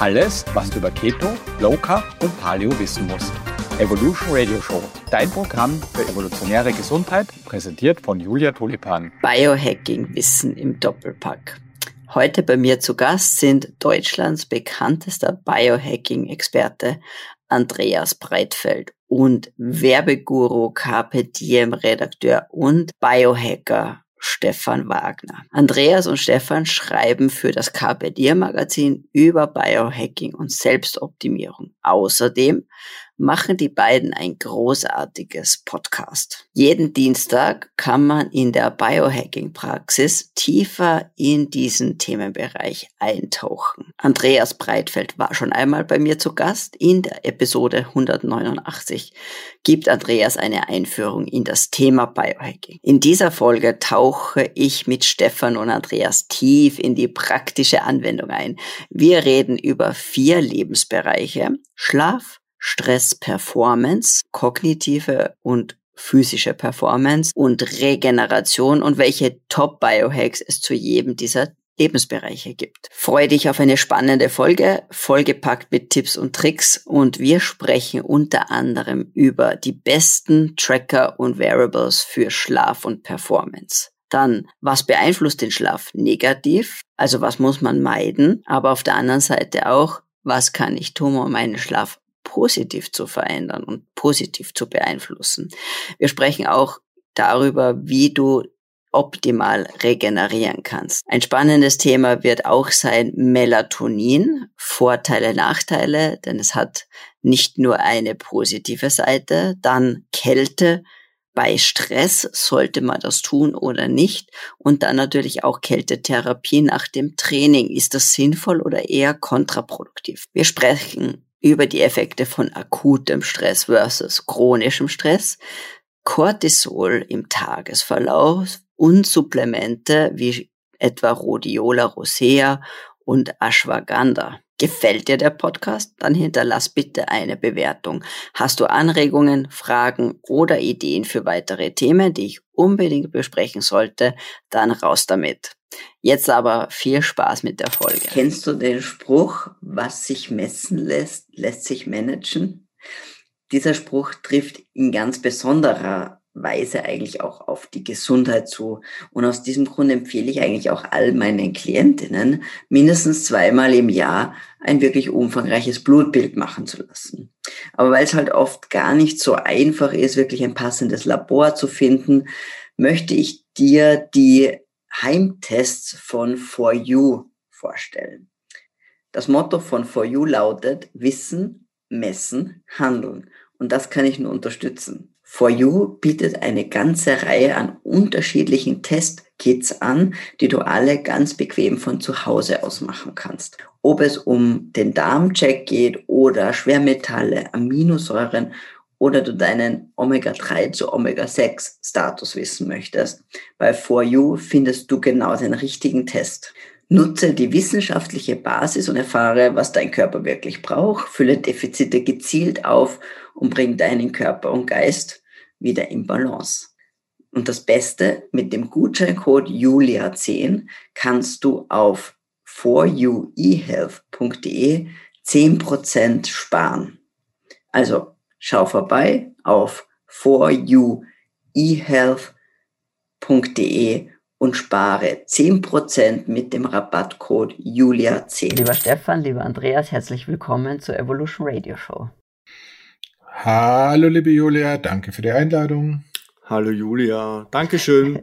Alles, was du über Keto, Low Carb und Paleo wissen musst. Evolution Radio Show, dein Programm für evolutionäre Gesundheit, präsentiert von Julia Tulipan. Biohacking Wissen im Doppelpack. Heute bei mir zu Gast sind Deutschlands bekanntester Biohacking-Experte Andreas Breitfeld und Werbeguru Carpe Diem Redakteur und Biohacker Stefan Wagner. Andreas und Stefan schreiben für das Carpe Magazin über Biohacking und Selbstoptimierung. Außerdem machen die beiden ein großartiges Podcast. Jeden Dienstag kann man in der Biohacking-Praxis tiefer in diesen Themenbereich eintauchen. Andreas Breitfeld war schon einmal bei mir zu Gast. In der Episode 189 gibt Andreas eine Einführung in das Thema Biohacking. In dieser Folge tauche ich mit Stefan und Andreas tief in die praktische Anwendung ein. Wir reden über vier Lebensbereiche. Schlaf, Stress Performance, kognitive und physische Performance und Regeneration und welche Top-Biohacks es zu jedem dieser Lebensbereiche gibt. Freue dich auf eine spannende Folge, vollgepackt mit Tipps und Tricks und wir sprechen unter anderem über die besten Tracker und Variables für Schlaf und Performance. Dann, was beeinflusst den Schlaf negativ? Also was muss man meiden? Aber auf der anderen Seite auch, was kann ich tun, um meinen Schlaf positiv zu verändern und positiv zu beeinflussen. Wir sprechen auch darüber, wie du optimal regenerieren kannst. Ein spannendes Thema wird auch sein Melatonin, Vorteile, Nachteile, denn es hat nicht nur eine positive Seite, dann Kälte, bei Stress sollte man das tun oder nicht? Und dann natürlich auch Kältetherapie nach dem Training. Ist das sinnvoll oder eher kontraproduktiv? Wir sprechen über die Effekte von akutem Stress versus chronischem Stress, Cortisol im Tagesverlauf und Supplemente wie etwa Rhodiola rosea und Ashwagandha. Gefällt dir der Podcast? Dann hinterlass bitte eine Bewertung. Hast du Anregungen, Fragen oder Ideen für weitere Themen, die ich unbedingt besprechen sollte, dann raus damit. Jetzt aber viel Spaß mit der Folge. Kennst du den Spruch, was sich messen lässt, lässt sich managen? Dieser Spruch trifft in ganz besonderer Weise eigentlich auch auf die Gesundheit zu. Und aus diesem Grund empfehle ich eigentlich auch all meinen Klientinnen, mindestens zweimal im Jahr ein wirklich umfangreiches Blutbild machen zu lassen. Aber weil es halt oft gar nicht so einfach ist, wirklich ein passendes Labor zu finden, möchte ich dir die Heimtests von For You vorstellen. Das Motto von For You lautet Wissen, Messen, Handeln. Und das kann ich nur unterstützen. For You bietet eine ganze Reihe an unterschiedlichen Testkits an, die du alle ganz bequem von zu Hause aus machen kannst. Ob es um den Darmcheck geht oder Schwermetalle, Aminosäuren oder du deinen Omega-3 zu Omega-6 Status wissen möchtest, bei For You findest du genau den richtigen Test. Nutze die wissenschaftliche Basis und erfahre, was dein Körper wirklich braucht, fülle Defizite gezielt auf und bring deinen Körper und Geist wieder in Balance. Und das Beste, mit dem Gutscheincode Julia10 kannst du auf foruehealth.de 10% sparen. Also schau vorbei auf foruehealth.de und spare 10% mit dem Rabattcode Julia10. Lieber Stefan, lieber Andreas, herzlich willkommen zur Evolution Radio Show. Hallo, liebe Julia, danke für die Einladung. Hallo Julia, Dankeschön.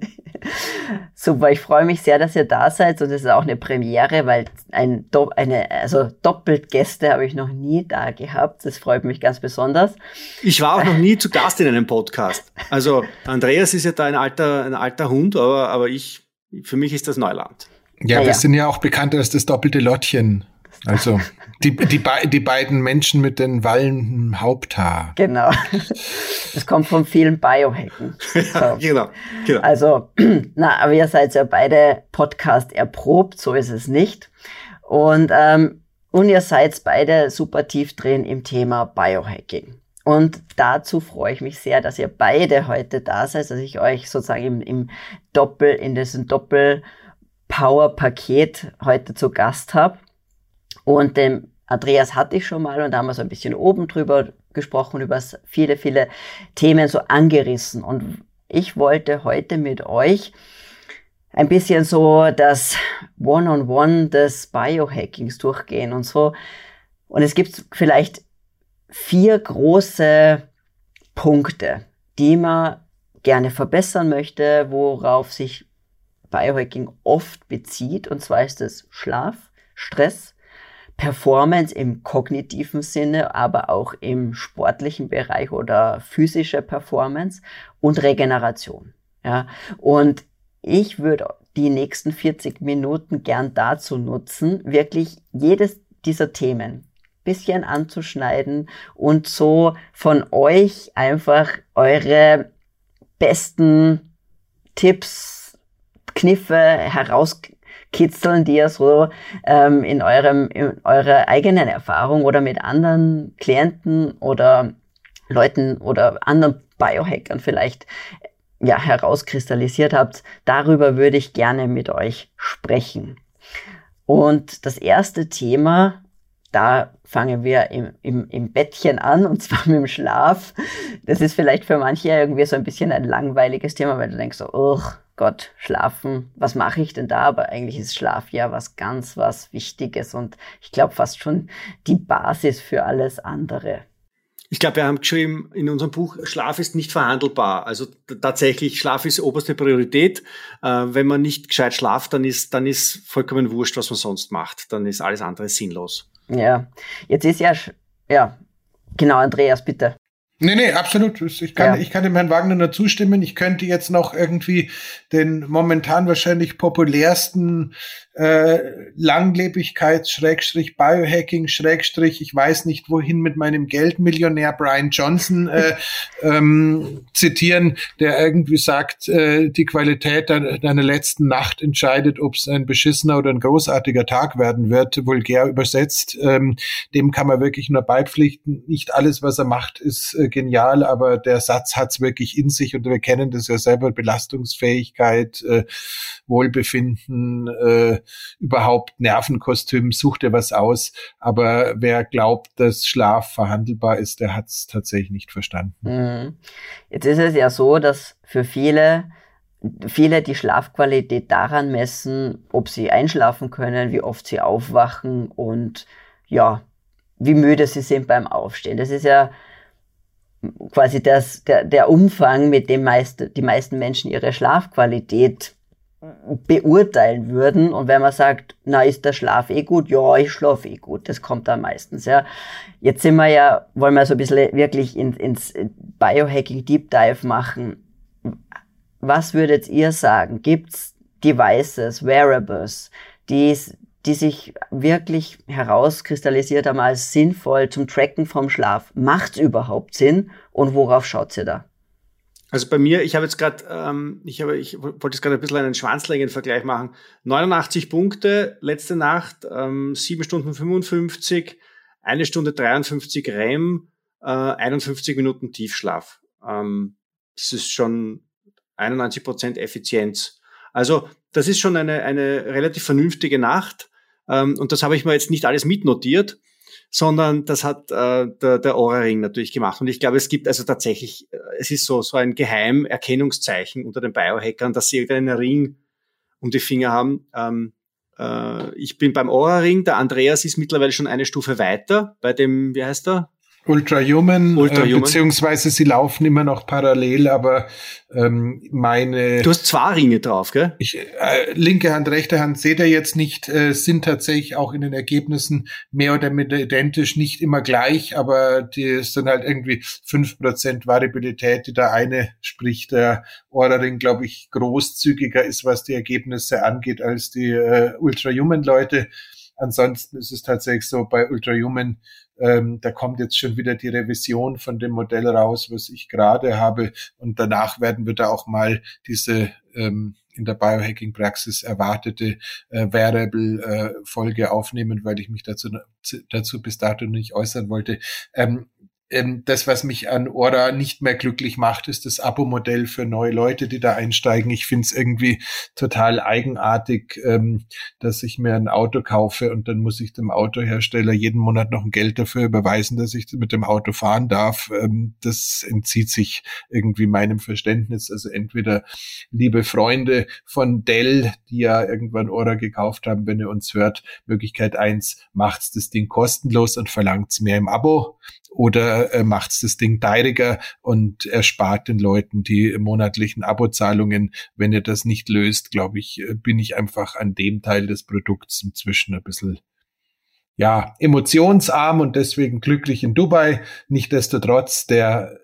Super, ich freue mich sehr, dass ihr da seid und es ist auch eine Premiere, weil ein, eine, also doppelt Gäste habe ich noch nie da gehabt. Das freut mich ganz besonders. Ich war auch noch nie zu Gast in einem Podcast. Also Andreas ist ja da ein alter, ein alter Hund, aber, aber ich, für mich ist das Neuland. Ja, wir ja. sind ja auch bekannt als das doppelte Lottchen. Also die, die, die beiden Menschen mit den wallenden Haupthaar. Genau. Das kommt von vielen Biohacken. Ja, genau, genau. Also, na, aber ihr seid ja beide Podcast erprobt, so ist es nicht. Und, ähm, und ihr seid beide super tief drin im Thema Biohacking. Und dazu freue ich mich sehr, dass ihr beide heute da seid, dass ich euch sozusagen im, im Doppel, in diesem Doppel-Power-Paket heute zu Gast habe. Und dem Andreas hatte ich schon mal und da haben wir so ein bisschen oben drüber gesprochen, über viele, viele Themen so angerissen. Und ich wollte heute mit euch ein bisschen so das One-on-One -on -One des Biohackings durchgehen und so. Und es gibt vielleicht vier große Punkte, die man gerne verbessern möchte, worauf sich Biohacking oft bezieht. Und zwar ist es Schlaf, Stress, Performance im kognitiven Sinne, aber auch im sportlichen Bereich oder physische Performance und Regeneration. Ja, und ich würde die nächsten 40 Minuten gern dazu nutzen, wirklich jedes dieser Themen bisschen anzuschneiden und so von euch einfach eure besten Tipps, Kniffe herauskitzeln, die ihr so ähm, in eurem in eurer eigenen Erfahrung oder mit anderen Klienten oder Leuten oder anderen Biohackern vielleicht ja, herauskristallisiert habt, darüber würde ich gerne mit euch sprechen. Und das erste Thema, da fangen wir im, im, im Bettchen an, und zwar mit dem Schlaf. Das ist vielleicht für manche irgendwie so ein bisschen ein langweiliges Thema, weil du denkst so, oh Gott, schlafen, was mache ich denn da? Aber eigentlich ist Schlaf ja was ganz, was Wichtiges und ich glaube fast schon die Basis für alles andere. Ich glaube, wir haben geschrieben in unserem Buch, Schlaf ist nicht verhandelbar. Also tatsächlich, Schlaf ist oberste Priorität. Äh, wenn man nicht gescheit schlaft, dann ist, dann ist vollkommen wurscht, was man sonst macht. Dann ist alles andere sinnlos. Ja, jetzt ist ja, ja, genau, Andreas, bitte. Nee, nee, absolut. Ich kann, ja. ich kann dem Herrn Wagner nur zustimmen. Ich könnte jetzt noch irgendwie den momentan wahrscheinlich populärsten äh, Langlebigkeits, Schrägstrich, Biohacking, Schrägstrich, ich weiß nicht wohin mit meinem Geld, Millionär Brian Johnson äh, ähm, zitieren, der irgendwie sagt, äh, die Qualität deiner, deiner letzten Nacht entscheidet, ob es ein beschissener oder ein großartiger Tag werden wird, vulgär übersetzt. Ähm, dem kann man wirklich nur beipflichten. Nicht alles, was er macht, ist äh, genial, aber der Satz hat's wirklich in sich und wir kennen das ja selber, Belastungsfähigkeit, äh, Wohlbefinden, äh, überhaupt Nervenkostüm, sucht er was aus. Aber wer glaubt, dass Schlaf verhandelbar ist, der hat es tatsächlich nicht verstanden. Mhm. Jetzt ist es ja so, dass für viele viele die Schlafqualität daran messen, ob sie einschlafen können, wie oft sie aufwachen und ja, wie müde sie sind beim Aufstehen. Das ist ja quasi das, der, der Umfang, mit dem meist, die meisten Menschen ihre Schlafqualität beurteilen würden. Und wenn man sagt, na, ist der Schlaf eh gut? Ja, ich schlafe eh gut. Das kommt dann meistens, ja. Jetzt sind wir ja, wollen wir so ein bisschen wirklich in, ins Biohacking Deep Dive machen. Was würdet ihr sagen? Gibt's Devices, Wearables, die, die sich wirklich herauskristallisiert haben als sinnvoll zum Tracken vom Schlaf? Macht's überhaupt Sinn? Und worauf schaut ihr da? Also bei mir, ich habe jetzt gerade, ähm, ich habe, ich wollte jetzt gerade ein bisschen einen Schwanzlängenvergleich machen. 89 Punkte letzte Nacht, ähm, 7 Stunden 55, eine Stunde 53 REM, äh, 51 Minuten Tiefschlaf. Ähm, das ist schon 91 Prozent Effizienz. Also das ist schon eine, eine relativ vernünftige Nacht. Ähm, und das habe ich mir jetzt nicht alles mitnotiert sondern das hat äh, der, der Aura-Ring natürlich gemacht. Und ich glaube, es gibt also tatsächlich, äh, es ist so, so ein Geheimerkennungszeichen unter den Biohackern, dass sie irgendeinen Ring um die Finger haben. Ähm, äh, ich bin beim Aura-Ring, der Andreas ist mittlerweile schon eine Stufe weiter bei dem, wie heißt er? Ultrahuman, Ultrahuman. Äh, beziehungsweise sie laufen immer noch parallel, aber ähm, meine... Du hast zwei Ringe drauf, gell? Ich, äh, linke Hand, rechte Hand seht ihr jetzt nicht, äh, sind tatsächlich auch in den Ergebnissen mehr oder minder identisch, nicht immer gleich, aber die sind halt irgendwie fünf Prozent Variabilität, die der eine, sprich der Aura-Ring, glaube ich, großzügiger ist, was die Ergebnisse angeht, als die äh, Ultrahuman-Leute. Ansonsten ist es tatsächlich so, bei Ultrahuman ähm, da kommt jetzt schon wieder die Revision von dem Modell raus, was ich gerade habe. Und danach werden wir da auch mal diese ähm, in der Biohacking-Praxis erwartete äh, Variable-Folge äh, aufnehmen, weil ich mich dazu, dazu bis dato nicht äußern wollte. Ähm, ähm, das, was mich an Ora nicht mehr glücklich macht, ist das Abo-Modell für neue Leute, die da einsteigen. Ich finde es irgendwie total eigenartig, ähm, dass ich mir ein Auto kaufe und dann muss ich dem Autohersteller jeden Monat noch ein Geld dafür überweisen, dass ich mit dem Auto fahren darf. Ähm, das entzieht sich irgendwie meinem Verständnis. Also entweder liebe Freunde von Dell, die ja irgendwann Ora gekauft haben, wenn ihr uns hört, Möglichkeit eins, macht's das Ding kostenlos und verlangt's mehr im Abo oder äh, macht's das Ding teuriger und erspart den Leuten die monatlichen Abozahlungen. Wenn ihr das nicht löst, glaube ich, äh, bin ich einfach an dem Teil des Produkts inzwischen ein bisschen ja, emotionsarm und deswegen glücklich in Dubai. Nichtsdestotrotz, der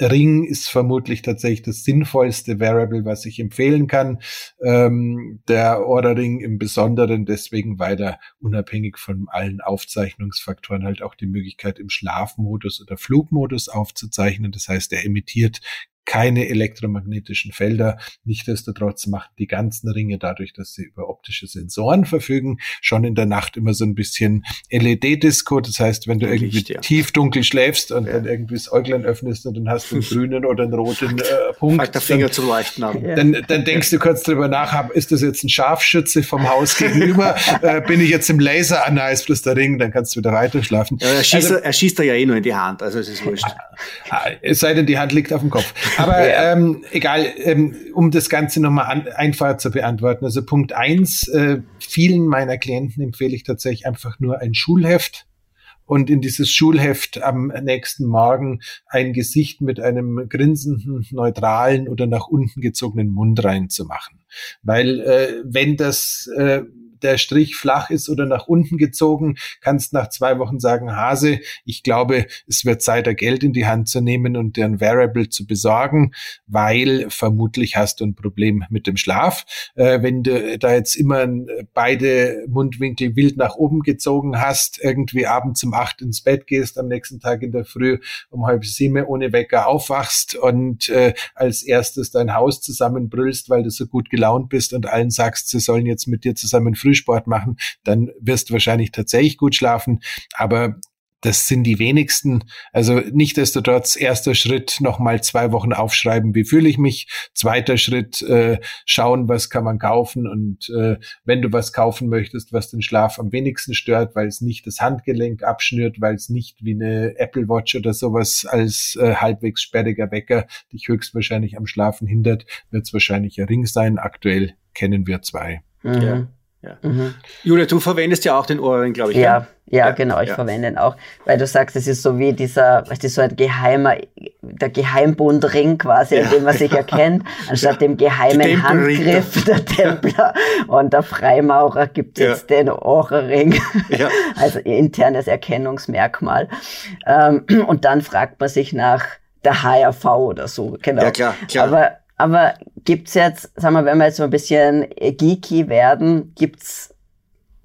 Ring ist vermutlich tatsächlich das sinnvollste Variable, was ich empfehlen kann. Ähm, der Order Ring im Besonderen deswegen, weil er unabhängig von allen Aufzeichnungsfaktoren halt auch die Möglichkeit im Schlafmodus oder Flugmodus aufzuzeichnen. Das heißt, er emittiert keine elektromagnetischen Felder. Nichtsdestotrotz machen die ganzen Ringe dadurch, dass sie über optische Sensoren verfügen, schon in der Nacht immer so ein bisschen LED-Disco. Das heißt, wenn du Licht, irgendwie ja. tief dunkel schläfst und ja. dann irgendwie das Äuglein öffnest und dann hast du einen grünen oder einen roten äh, Punkt, Fakt der Finger dann, zu leuchten an. Dann, dann denkst du kurz drüber nach, ist das jetzt ein Scharfschütze vom Haus gegenüber? äh, bin ich jetzt im Laser? Ah, nein, ist bloß der Ring, dann kannst du wieder weiter schlafen. Ja, er, schießt, also, er schießt da ja eh nur in die Hand, also es ist wurscht. Ah, es sei denn, die Hand liegt auf dem Kopf. Aber ja. ähm, egal, ähm, um das Ganze nochmal einfacher zu beantworten. Also Punkt eins, äh, vielen meiner Klienten empfehle ich tatsächlich einfach nur ein Schulheft und in dieses Schulheft am nächsten Morgen ein Gesicht mit einem grinsenden, neutralen oder nach unten gezogenen Mund reinzumachen. Weil äh, wenn das äh, der Strich flach ist oder nach unten gezogen, kannst nach zwei Wochen sagen, Hase, ich glaube, es wird Zeit, da Geld in die Hand zu nehmen und dir ein Variable zu besorgen, weil vermutlich hast du ein Problem mit dem Schlaf. Äh, wenn du da jetzt immer beide Mundwinkel wild nach oben gezogen hast, irgendwie abends um acht ins Bett gehst, am nächsten Tag in der Früh um halb sieben ohne Wecker aufwachst und äh, als erstes dein Haus zusammenbrüllst, weil du so gut gelaunt bist und allen sagst, sie sollen jetzt mit dir zusammen Frühsport machen, dann wirst du wahrscheinlich tatsächlich gut schlafen. Aber das sind die wenigsten. Also nichtdestotrotz, erster Schritt, nochmal zwei Wochen aufschreiben, wie fühle ich mich. Zweiter Schritt, äh, schauen, was kann man kaufen. Und äh, wenn du was kaufen möchtest, was den Schlaf am wenigsten stört, weil es nicht das Handgelenk abschnürt, weil es nicht wie eine Apple Watch oder sowas als äh, halbwegs sperriger Wecker dich höchstwahrscheinlich am Schlafen hindert, wird es wahrscheinlich ein Ring sein. Aktuell kennen wir zwei. Mhm. Ja. Ja. Mhm. Julia, du verwendest ja auch den Ohrring, glaube ich. Ja, ja, ja, genau, ich ja. verwende ihn auch. Weil du sagst, es ist so wie dieser, weißt du, so ein geheimer, der Geheimbundring quasi, ja. den man sich erkennt, anstatt dem geheimen Handgriff der Templer und der Freimaurer gibt es jetzt den Ohrring. Ja. Also internes Erkennungsmerkmal. Ähm, und dann fragt man sich nach der HRV oder so, genau. Ja, klar, klar. Aber aber gibt's jetzt, sagen wir, wenn wir jetzt so ein bisschen geeky werden, gibt's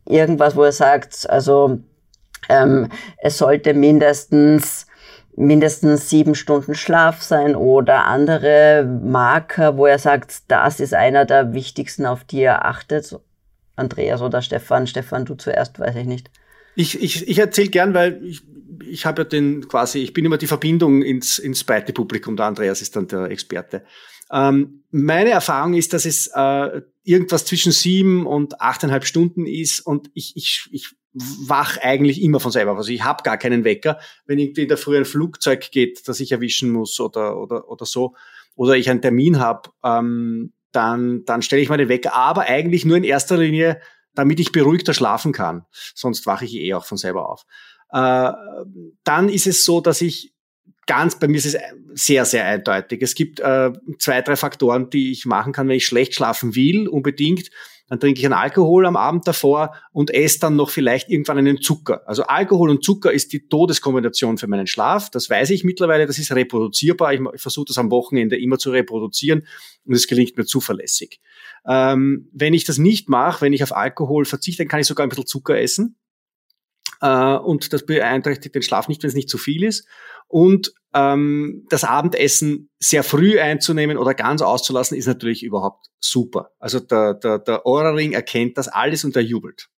irgendwas, wo er sagt, also ähm, es sollte mindestens mindestens sieben Stunden Schlaf sein oder andere Marker, wo er sagt, das ist einer der wichtigsten, auf die er achtet. Andreas oder Stefan. Stefan, du zuerst, weiß ich nicht. Ich, ich, ich erzähle gern, weil ich, ich habe ja den quasi, ich bin immer die Verbindung ins, ins breite Publikum, der Andreas ist dann der Experte. Ähm, meine Erfahrung ist, dass es äh, irgendwas zwischen sieben und achteinhalb Stunden ist und ich, ich, ich wach eigentlich immer von selber. Also ich habe gar keinen Wecker, wenn irgendwie in der Früh ein Flugzeug geht, das ich erwischen muss oder, oder, oder so, oder ich einen Termin habe, ähm, dann, dann stelle ich den Wecker, aber eigentlich nur in erster Linie, damit ich beruhigter schlafen kann. Sonst wache ich eh auch von selber auf. Äh, dann ist es so, dass ich ganz, bei mir ist es sehr, sehr eindeutig. Es gibt äh, zwei, drei Faktoren, die ich machen kann, wenn ich schlecht schlafen will, unbedingt. Dann trinke ich einen Alkohol am Abend davor und esse dann noch vielleicht irgendwann einen Zucker. Also Alkohol und Zucker ist die Todeskombination für meinen Schlaf. Das weiß ich mittlerweile, das ist reproduzierbar. Ich, ich versuche das am Wochenende immer zu reproduzieren und es gelingt mir zuverlässig. Ähm, wenn ich das nicht mache, wenn ich auf Alkohol verzichte, dann kann ich sogar ein bisschen Zucker essen. Äh, und das beeinträchtigt den Schlaf nicht, wenn es nicht zu viel ist. Und ähm, das Abendessen sehr früh einzunehmen oder ganz auszulassen, ist natürlich überhaupt super. Also der, der, der Aura-Ring erkennt das alles und er jubelt.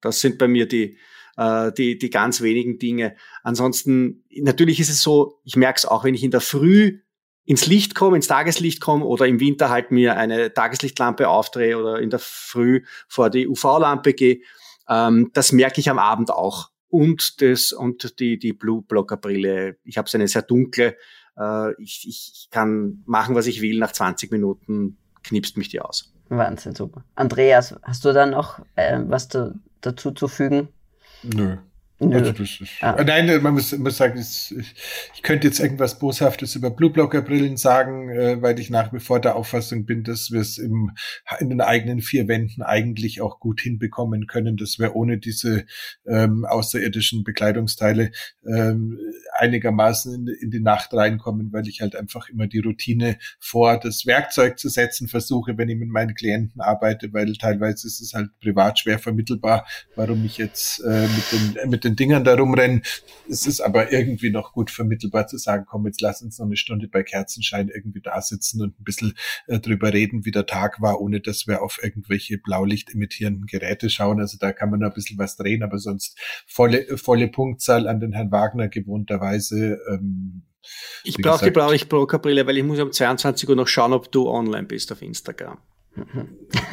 Das sind bei mir die, äh, die, die ganz wenigen Dinge. Ansonsten, natürlich ist es so, ich merke es auch, wenn ich in der Früh ins Licht komme, ins Tageslicht komme oder im Winter halt mir eine Tageslichtlampe aufdrehe oder in der Früh vor die UV-Lampe gehe, ähm, das merke ich am Abend auch. Und das und die die Blue Blocker Brille. Ich habe eine sehr dunkle. Äh, ich, ich kann machen, was ich will. Nach 20 Minuten knipst mich die aus. Wahnsinn, super. Andreas, hast du da noch äh, was zu, dazu zu fügen? Nö. Also ist, ah. Nein, man muss, muss sagen, ich, ich könnte jetzt irgendwas Boshaftes über Blueblocker-Brillen sagen, äh, weil ich nach wie vor der Auffassung bin, dass wir es im, in den eigenen vier Wänden eigentlich auch gut hinbekommen können, dass wir ohne diese ähm, außerirdischen Bekleidungsteile ähm, einigermaßen in, in die Nacht reinkommen, weil ich halt einfach immer die Routine vor das Werkzeug zu setzen versuche, wenn ich mit meinen Klienten arbeite, weil teilweise ist es halt privat schwer vermittelbar, warum ich jetzt äh, mit den mit den Dingern da rumrennen. Es ist aber irgendwie noch gut vermittelbar zu sagen, komm, jetzt lass uns noch eine Stunde bei Kerzenschein irgendwie da sitzen und ein bisschen äh, drüber reden, wie der Tag war, ohne dass wir auf irgendwelche Blaulicht imitierenden Geräte schauen. Also da kann man noch ein bisschen was drehen, aber sonst volle, volle Punktzahl an den Herrn Wagner gewohnterweise. Ähm, ich brauche die brauche ich Brokerbrille, weil ich muss um 22 Uhr noch schauen, ob du online bist auf Instagram.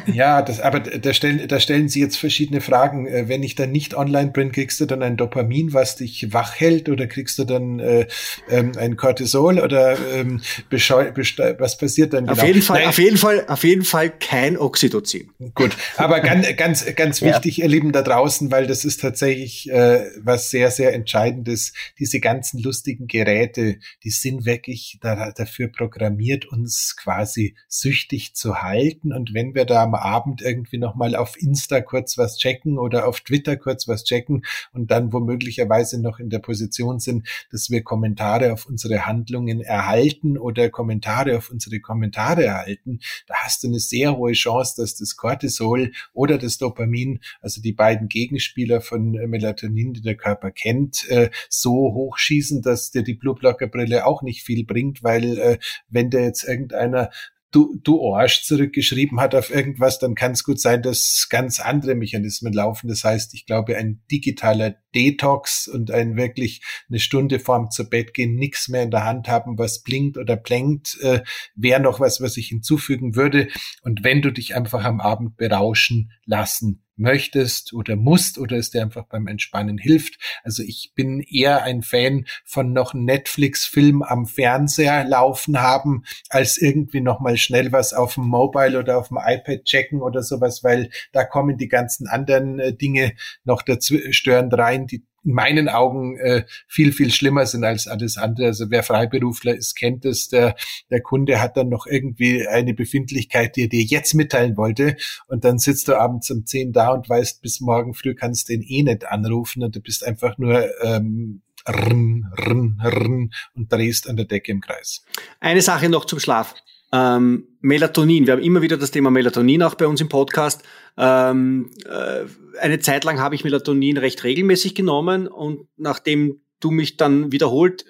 Ja, das, aber da stellen, da stellen Sie jetzt verschiedene Fragen. Äh, wenn ich dann nicht online bin, kriegst du dann ein Dopamin, was dich wach hält, oder kriegst du dann äh, ähm, ein Cortisol oder ähm, was passiert dann? Auf genau? jeden Fall, Nein. auf jeden Fall, auf jeden Fall kein Oxytocin. Gut, aber ganz, ganz, ganz wichtig, ja. ihr Lieben da draußen, weil das ist tatsächlich äh, was sehr, sehr entscheidendes. Diese ganzen lustigen Geräte, die sind wirklich da, dafür programmiert, uns quasi süchtig zu halten und wenn wir da am Abend irgendwie nochmal auf Insta kurz was checken oder auf Twitter kurz was checken und dann womöglicherweise noch in der Position sind, dass wir Kommentare auf unsere Handlungen erhalten oder Kommentare auf unsere Kommentare erhalten, da hast du eine sehr hohe Chance, dass das Cortisol oder das Dopamin, also die beiden Gegenspieler von Melatonin, die der Körper kennt, äh, so hochschießen, dass dir die Blueblocker-Brille auch nicht viel bringt, weil äh, wenn der jetzt irgendeiner du, du Arsch zurückgeschrieben hat auf irgendwas, dann kann es gut sein, dass ganz andere Mechanismen laufen. Das heißt, ich glaube, ein digitaler Detox und ein wirklich eine Stunde vorm zu Bett gehen, nichts mehr in der Hand haben, was blinkt oder plänkt, äh, wäre noch was, was ich hinzufügen würde. Und wenn du dich einfach am Abend berauschen lassen möchtest oder musst oder es dir einfach beim Entspannen hilft. Also ich bin eher ein Fan von noch Netflix-Film am Fernseher laufen haben, als irgendwie noch mal schnell was auf dem Mobile oder auf dem iPad checken oder sowas, weil da kommen die ganzen anderen äh, Dinge noch dazu störend rein, die in meinen Augen äh, viel, viel schlimmer sind als alles andere. Also wer Freiberufler ist, kennt es. Der, der Kunde hat dann noch irgendwie eine Befindlichkeit, die er dir jetzt mitteilen wollte. Und dann sitzt du abends um 10 da und weißt, bis morgen früh kannst du den eh nicht anrufen und du bist einfach nur ähm, rn, rn, rn und drehst an der Decke im Kreis. Eine Sache noch zum Schlaf. Ähm, Melatonin, wir haben immer wieder das Thema Melatonin auch bei uns im Podcast. Ähm, äh, eine Zeit lang habe ich Melatonin recht regelmäßig genommen und nachdem du mich dann wiederholt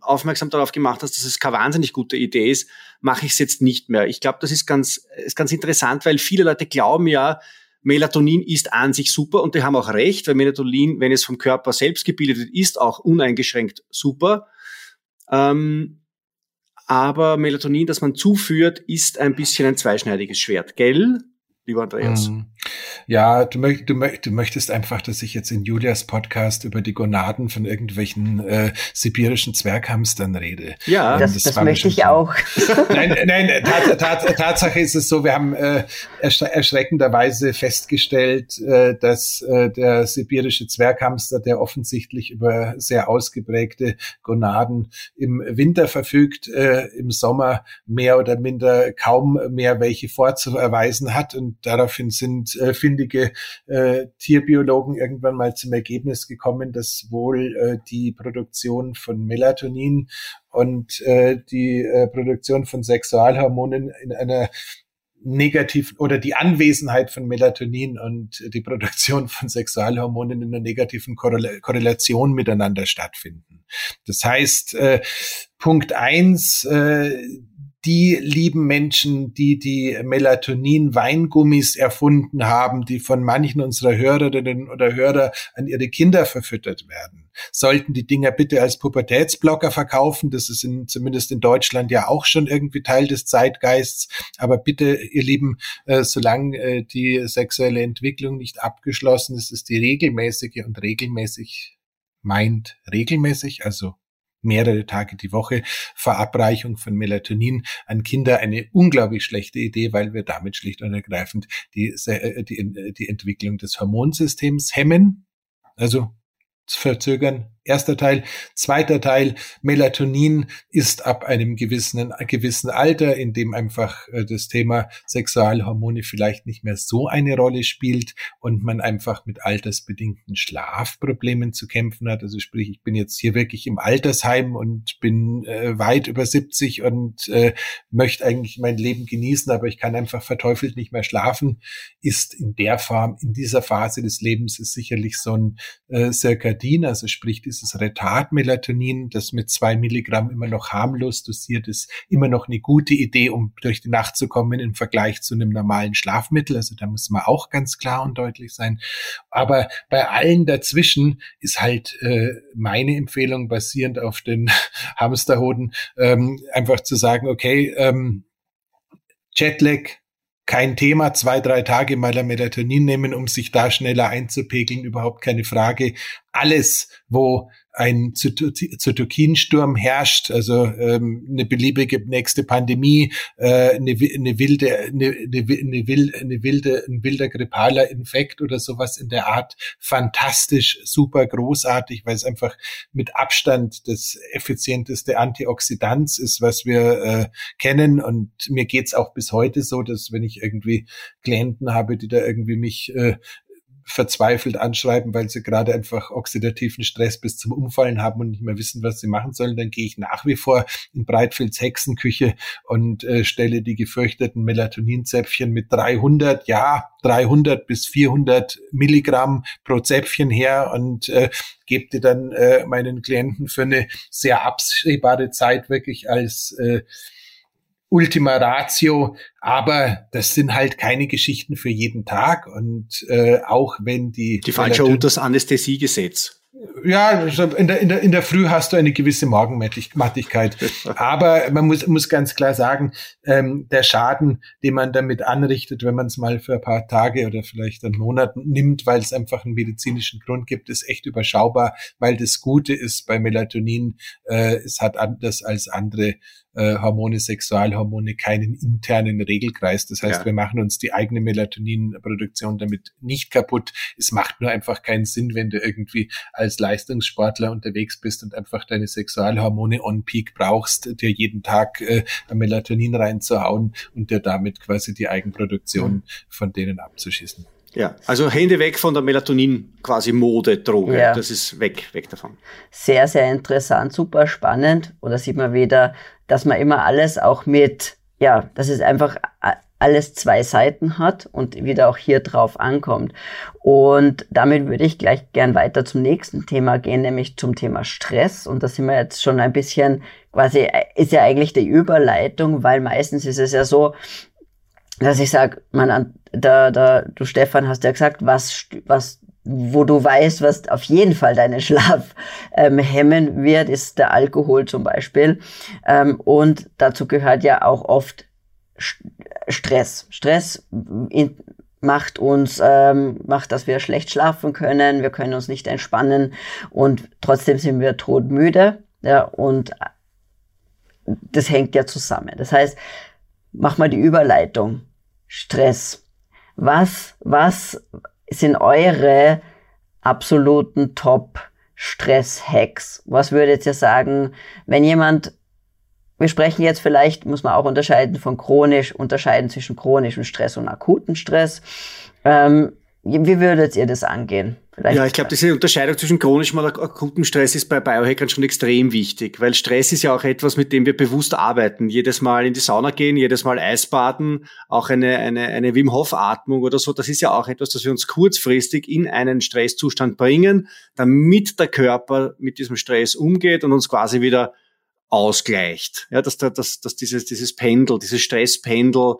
aufmerksam darauf gemacht hast, dass es keine wahnsinnig gute Idee ist, mache ich es jetzt nicht mehr. Ich glaube, das ist ganz, ist ganz interessant, weil viele Leute glauben ja, Melatonin ist an sich super und die haben auch recht, weil Melatonin, wenn es vom Körper selbst gebildet wird, ist auch uneingeschränkt super. Ähm, aber Melatonin, das man zuführt, ist ein bisschen ein zweischneidiges Schwert, gell? lieber Andreas? Mm. Ja, du, möcht, du, du, möchtest einfach, dass ich jetzt in Julias Podcast über die Gonaden von irgendwelchen äh, sibirischen Zwerghamstern rede. Ja, ähm, das, das, das möchte ich auch. Nein, nein Tat, Tat, Tatsache ist es so, wir haben äh, erschreckenderweise festgestellt, äh, dass äh, der sibirische Zwerghamster, der offensichtlich über sehr ausgeprägte Gonaden im Winter verfügt, äh, im Sommer mehr oder minder kaum mehr welche vorzuerweisen hat und daraufhin sind findige äh, Tierbiologen irgendwann mal zum Ergebnis gekommen, dass wohl äh, die Produktion von Melatonin und äh, die äh, Produktion von Sexualhormonen in einer negativ oder die Anwesenheit von Melatonin und die Produktion von Sexualhormonen in einer negativen Korrelation miteinander stattfinden. Das heißt, äh, Punkt eins, äh, die lieben Menschen, die die Melatonin-Weingummis erfunden haben, die von manchen unserer Hörerinnen oder Hörer an ihre Kinder verfüttert werden, sollten die Dinger bitte als Pubertätsblocker verkaufen. Das ist in, zumindest in Deutschland ja auch schon irgendwie Teil des Zeitgeists. Aber bitte, ihr Lieben, äh, solange äh, die sexuelle Entwicklung nicht abgeschlossen ist, ist die regelmäßige und regelmäßig meint regelmäßig, also mehrere Tage die Woche Verabreichung von Melatonin an Kinder eine unglaublich schlechte Idee, weil wir damit schlicht und ergreifend die, äh, die, die Entwicklung des Hormonsystems hemmen. Also verzögern. Erster Teil. Zweiter Teil. Melatonin ist ab einem gewissen, gewissen Alter, in dem einfach äh, das Thema Sexualhormone vielleicht nicht mehr so eine Rolle spielt und man einfach mit altersbedingten Schlafproblemen zu kämpfen hat. Also sprich, ich bin jetzt hier wirklich im Altersheim und bin äh, weit über 70 und äh, möchte eigentlich mein Leben genießen, aber ich kann einfach verteufelt nicht mehr schlafen, ist in der Form, in dieser Phase des Lebens ist sicherlich so ein äh, circa Melatonin, also sprich dieses Retard-Melatonin, das mit zwei Milligramm immer noch harmlos dosiert ist, immer noch eine gute Idee, um durch die Nacht zu kommen im Vergleich zu einem normalen Schlafmittel. Also da muss man auch ganz klar und deutlich sein. Aber bei allen dazwischen ist halt äh, meine Empfehlung basierend auf den Hamsterhoden ähm, einfach zu sagen, okay, ähm, Jetlag, kein Thema, zwei, drei Tage mal ein Melatonin nehmen, um sich da schneller einzupegeln, überhaupt keine Frage. Alles, wo ein Zytokinsturm herrscht, also ähm, eine beliebige nächste Pandemie, äh, eine, eine wilde, eine, eine, wilde, eine wilde, ein wilder grippaler Infekt oder sowas in der Art, fantastisch, super großartig, weil es einfach mit Abstand das effizienteste Antioxidant ist, was wir äh, kennen. Und mir geht's auch bis heute so, dass wenn ich irgendwie Klienten habe, die da irgendwie mich äh, verzweifelt anschreiben, weil sie gerade einfach oxidativen Stress bis zum Umfallen haben und nicht mehr wissen, was sie machen sollen, dann gehe ich nach wie vor in Breitfelds Hexenküche und äh, stelle die gefürchteten Melatoninzäpfchen mit 300, ja, 300 bis 400 Milligramm pro Zäpfchen her und äh, gebe die dann äh, meinen Klienten für eine sehr absehbare Zeit wirklich als äh, Ultima Ratio, aber das sind halt keine Geschichten für jeden Tag und äh, auch wenn die die falsche unter das Anästhesiegesetz. Ja, also in der, in, der, in der Früh hast du eine gewisse Morgenmattigkeit. Aber man muss, muss ganz klar sagen, ähm, der Schaden, den man damit anrichtet, wenn man es mal für ein paar Tage oder vielleicht einen Monat nimmt, weil es einfach einen medizinischen Grund gibt, ist echt überschaubar, weil das Gute ist bei Melatonin, äh, es hat anders als andere äh, Hormone, Sexualhormone keinen internen Regelkreis. Das heißt, ja. wir machen uns die eigene Melatoninproduktion damit nicht kaputt. Es macht nur einfach keinen Sinn, wenn du irgendwie als Leistungssportler unterwegs bist und einfach deine Sexualhormone on peak brauchst, dir jeden Tag äh, Melatonin reinzuhauen und dir damit quasi die Eigenproduktion mhm. von denen abzuschießen. Ja, also Hände weg von der Melatonin quasi Mode-Droge. Ja. Das ist weg, weg davon. Sehr, sehr interessant, super spannend. Oder sieht man wieder, dass man immer alles auch mit, ja, dass es einfach alles zwei Seiten hat und wieder auch hier drauf ankommt. Und damit würde ich gleich gern weiter zum nächsten Thema gehen, nämlich zum Thema Stress. Und da sind wir jetzt schon ein bisschen, quasi, ist ja eigentlich die Überleitung, weil meistens ist es ja so, dass ich sage, man, da, da, du Stefan hast ja gesagt, was, was wo du weißt, was auf jeden Fall deinen Schlaf ähm, hemmen wird, ist der Alkohol zum Beispiel. Ähm, und dazu gehört ja auch oft Stress. Stress in, macht uns, ähm, macht, dass wir schlecht schlafen können, wir können uns nicht entspannen und trotzdem sind wir todmüde. Ja, und das hängt ja zusammen. Das heißt, mach mal die Überleitung. Stress. Was, was sind eure absoluten Top-Stress-Hacks? Was würdet ihr sagen, wenn jemand, wir sprechen jetzt vielleicht, muss man auch unterscheiden von chronisch, unterscheiden zwischen chronischem Stress und akuten Stress. Ähm, wie würdet ihr das angehen? Vielleicht ja, ich glaube, diese Unterscheidung zwischen chronischem und akutem Stress ist bei Biohackern schon extrem wichtig, weil Stress ist ja auch etwas, mit dem wir bewusst arbeiten. Jedes Mal in die Sauna gehen, jedes Mal Eisbaden, auch eine, eine, eine Wim Hof Atmung oder so, das ist ja auch etwas, das wir uns kurzfristig in einen Stresszustand bringen, damit der Körper mit diesem Stress umgeht und uns quasi wieder ausgleicht. Ja, dass, da, dass, dass dieses, dieses Pendel, dieses Stresspendel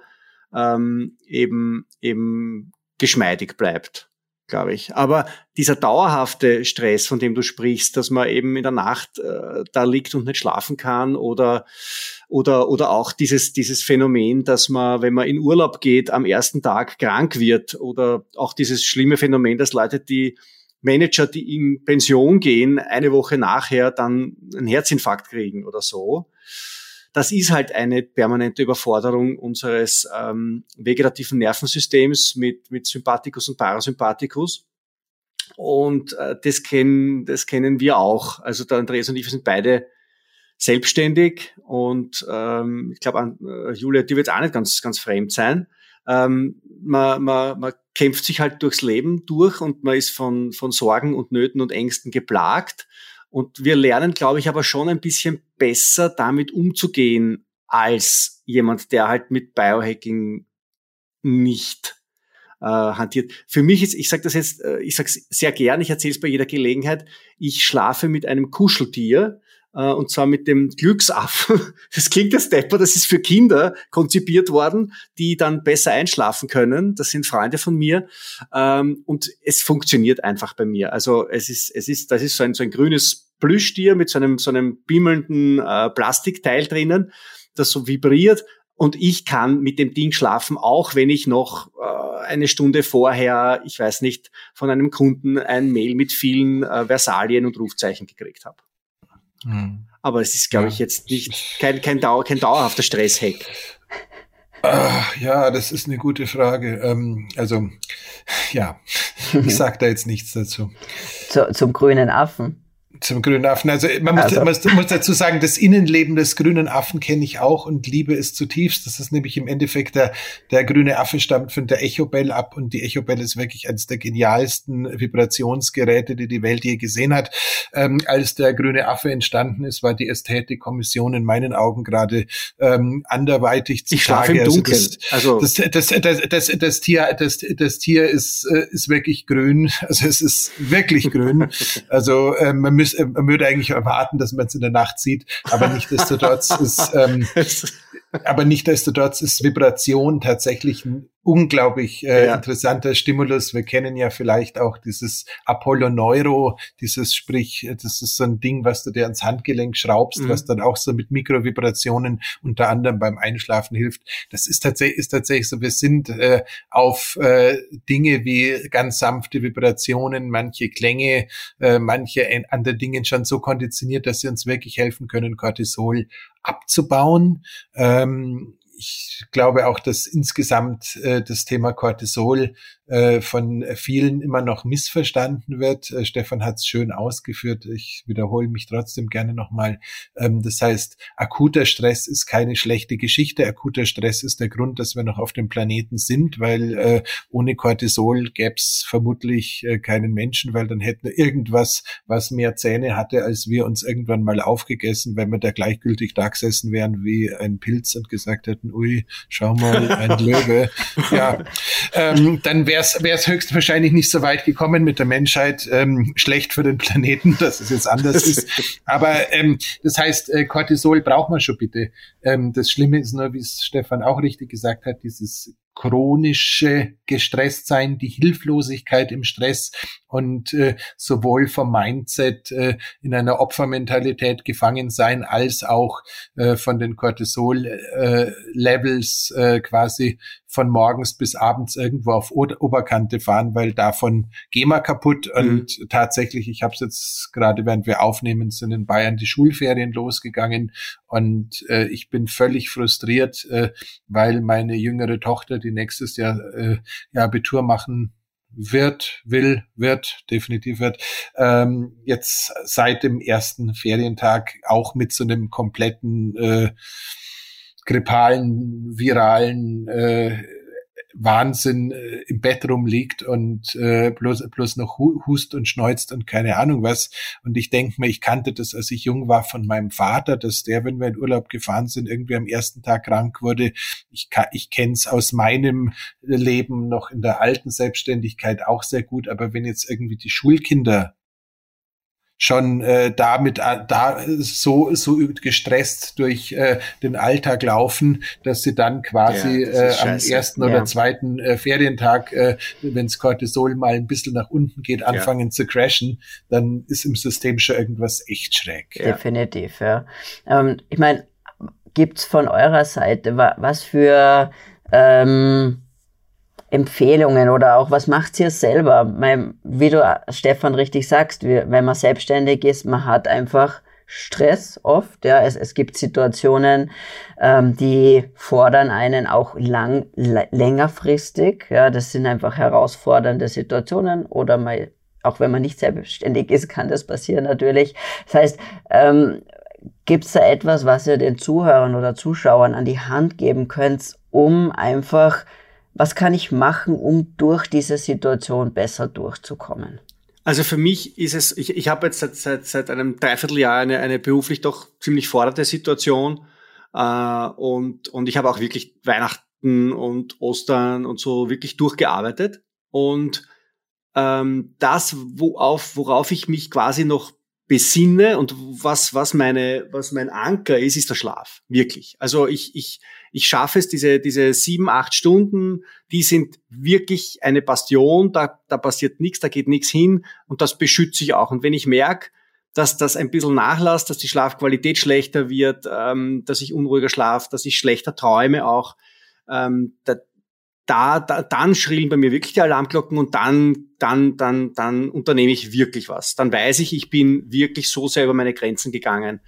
ähm, eben, eben geschmeidig bleibt, glaube ich. Aber dieser dauerhafte Stress, von dem du sprichst, dass man eben in der Nacht äh, da liegt und nicht schlafen kann oder oder oder auch dieses dieses Phänomen, dass man, wenn man in Urlaub geht, am ersten Tag krank wird oder auch dieses schlimme Phänomen, dass Leute, die Manager, die in Pension gehen, eine Woche nachher dann einen Herzinfarkt kriegen oder so. Das ist halt eine permanente Überforderung unseres ähm, vegetativen Nervensystems mit, mit Sympathikus und Parasympathikus. Und äh, das, kennen, das kennen wir auch. Also der Andreas und ich, sind beide selbstständig und ähm, ich glaube, äh, Julia, die wird auch nicht ganz, ganz fremd sein. Ähm, man, man, man kämpft sich halt durchs Leben durch und man ist von, von Sorgen und Nöten und Ängsten geplagt. Und wir lernen, glaube ich, aber schon ein bisschen besser damit umzugehen als jemand, der halt mit Biohacking nicht äh, hantiert. Für mich ist, ich sage das jetzt, äh, ich sage es sehr gern, ich erzähle es bei jeder Gelegenheit, ich schlafe mit einem Kuscheltier, und zwar mit dem Glücksaffen. Das klingt das Depper, das ist für Kinder konzipiert worden, die dann besser einschlafen können. Das sind Freunde von mir ähm, und es funktioniert einfach bei mir. Also es ist, es ist, das ist so ein, so ein grünes Plüschtier mit so einem, so einem bimmelnden äh, Plastikteil drinnen, das so vibriert und ich kann mit dem Ding schlafen, auch wenn ich noch äh, eine Stunde vorher, ich weiß nicht, von einem Kunden ein Mail mit vielen äh, Versalien und Rufzeichen gekriegt habe. Mhm. Aber es ist, glaube ja. ich, jetzt nicht kein, kein, Dauer, kein dauerhafter Stresshack. Ach, ja, das ist eine gute Frage. Ähm, also, ja, ich sage da jetzt nichts dazu. Zu, zum grünen Affen. Zum grünen Affen. Also man muss, also. muss, muss, dazu sagen, das Innenleben des grünen Affen kenne ich auch und liebe es zutiefst. Das ist nämlich im Endeffekt der, der grüne Affe stammt von der Echobell ab und die Echobell ist wirklich eines der genialsten Vibrationsgeräte, die die Welt je gesehen hat. Ähm, als der grüne Affe entstanden ist, war die Ästhetikkommission in meinen Augen gerade ähm, anderweitig zu Ich schlafe im Dunkeln. Also, das, das, das, das, das, das, Tier, das, das Tier ist, äh, ist wirklich grün. Also es ist wirklich grün. Also ähm, man müsste, man würde eigentlich erwarten, dass man es in der Nacht sieht, aber nichtsdestotrotz ist, ähm, aber nichtsdestotrotz ist Vibration tatsächlich ein unglaublich äh, ja. interessanter Stimulus. Wir kennen ja vielleicht auch dieses Apollo Neuro, dieses sprich, das ist so ein Ding, was du dir ans Handgelenk schraubst, mhm. was dann auch so mit Mikrovibrationen unter anderem beim Einschlafen hilft. Das ist tatsächlich, ist tatsächlich so. Wir sind äh, auf äh, Dinge wie ganz sanfte Vibrationen, manche Klänge, äh, manche andere Dingen schon so konditioniert, dass sie uns wirklich helfen können, Cortisol abzubauen. Ähm, ich glaube auch, dass insgesamt äh, das Thema Cortisol äh, von vielen immer noch missverstanden wird. Äh, Stefan hat es schön ausgeführt. Ich wiederhole mich trotzdem gerne nochmal. Ähm, das heißt, akuter Stress ist keine schlechte Geschichte. Akuter Stress ist der Grund, dass wir noch auf dem Planeten sind, weil äh, ohne Cortisol gäbe es vermutlich äh, keinen Menschen, weil dann hätten wir irgendwas, was mehr Zähne hatte, als wir uns irgendwann mal aufgegessen, wenn wir da gleichgültig da gesessen wären wie ein Pilz und gesagt hätten, ui, schau mal, ein Löwe. ja, ähm, dann wäre wäre es höchstwahrscheinlich nicht so weit gekommen mit der Menschheit. Ähm, schlecht für den Planeten, dass es jetzt anders ist. Aber ähm, das heißt, äh, Cortisol braucht man schon bitte. Ähm, das Schlimme ist nur, wie es Stefan auch richtig gesagt hat, dieses chronische Gestresstsein, die Hilflosigkeit im Stress und äh, sowohl vom Mindset äh, in einer Opfermentalität gefangen sein, als auch äh, von den Cortisol-Levels äh, äh, quasi von morgens bis abends irgendwo auf Oberkante fahren, weil davon gehen wir kaputt. Mhm. Und tatsächlich, ich habe es jetzt gerade, während wir aufnehmen, sind in Bayern die Schulferien losgegangen und äh, ich bin völlig frustriert, äh, weil meine jüngere Tochter, die nächstes Jahr äh, ja Abitur machen wird, will, wird, definitiv wird, ähm, jetzt seit dem ersten Ferientag auch mit so einem kompletten äh, grippalen, viralen äh, Wahnsinn äh, im Bett rumliegt und äh, bloß, bloß noch hust und schneuzt und keine Ahnung was. Und ich denke mir, ich kannte das, als ich jung war, von meinem Vater, dass der, wenn wir in Urlaub gefahren sind, irgendwie am ersten Tag krank wurde. Ich, ich kenne es aus meinem Leben noch in der alten Selbstständigkeit auch sehr gut. Aber wenn jetzt irgendwie die Schulkinder schon äh, damit äh, da so so gestresst durch äh, den Alltag laufen, dass sie dann quasi ja, äh, am ersten oder zweiten äh, Ferientag, äh, wenns Cortisol mal ein bisschen nach unten geht, anfangen ja. zu crashen, dann ist im System schon irgendwas echt schräg. Definitiv, ja. Ähm, ich meine, gibt's von eurer Seite was für ähm, Empfehlungen oder auch was macht ihr selber? wie du, Stefan, richtig sagst, wenn man selbstständig ist, man hat einfach Stress oft. Ja, es, es gibt Situationen, ähm, die fordern einen auch lang, längerfristig. Ja, das sind einfach herausfordernde Situationen oder mal, auch wenn man nicht selbstständig ist, kann das passieren natürlich. Das heißt, ähm, gibt es da etwas, was ihr den Zuhörern oder Zuschauern an die Hand geben könnt, um einfach was kann ich machen, um durch diese Situation besser durchzukommen? Also für mich ist es, ich, ich habe jetzt seit, seit, seit einem Dreivierteljahr eine, eine beruflich doch ziemlich fordernde Situation äh, und, und ich habe auch wirklich Weihnachten und Ostern und so wirklich durchgearbeitet und ähm, das, worauf, worauf ich mich quasi noch besinne und was, was meine, was mein Anker ist, ist der Schlaf. Wirklich. Also ich, ich, ich schaffe es, diese, diese sieben, acht Stunden, die sind wirklich eine Bastion, da, da passiert nichts, da geht nichts hin und das beschütze ich auch. Und wenn ich merke, dass das ein bisschen nachlässt, dass die Schlafqualität schlechter wird, ähm, dass ich unruhiger schlafe, dass ich schlechter träume auch, ähm, da, da, dann schrillen bei mir wirklich die Alarmglocken und dann, dann, dann, dann unternehme ich wirklich was. Dann weiß ich, ich bin wirklich so sehr über meine Grenzen gegangen,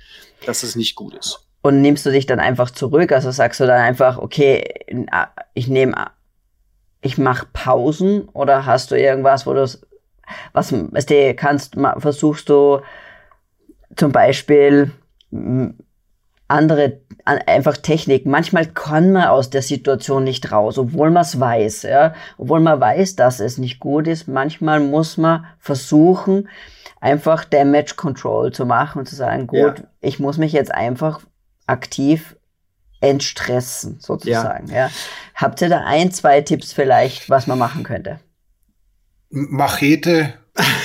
dass es nicht gut ist. Und nimmst du dich dann einfach zurück? Also sagst du dann einfach, okay, ich nehme, ich mache Pausen oder hast du irgendwas, wo du was, was du kannst, versuchst du zum Beispiel andere einfach Technik. Manchmal kann man aus der Situation nicht raus, obwohl man es weiß, ja, obwohl man weiß, dass es nicht gut ist. Manchmal muss man versuchen, einfach Damage Control zu machen und zu sagen, gut, ja. ich muss mich jetzt einfach aktiv entstressen, sozusagen. Ja. ja. Habt ihr da ein, zwei Tipps vielleicht, was man machen könnte? Machete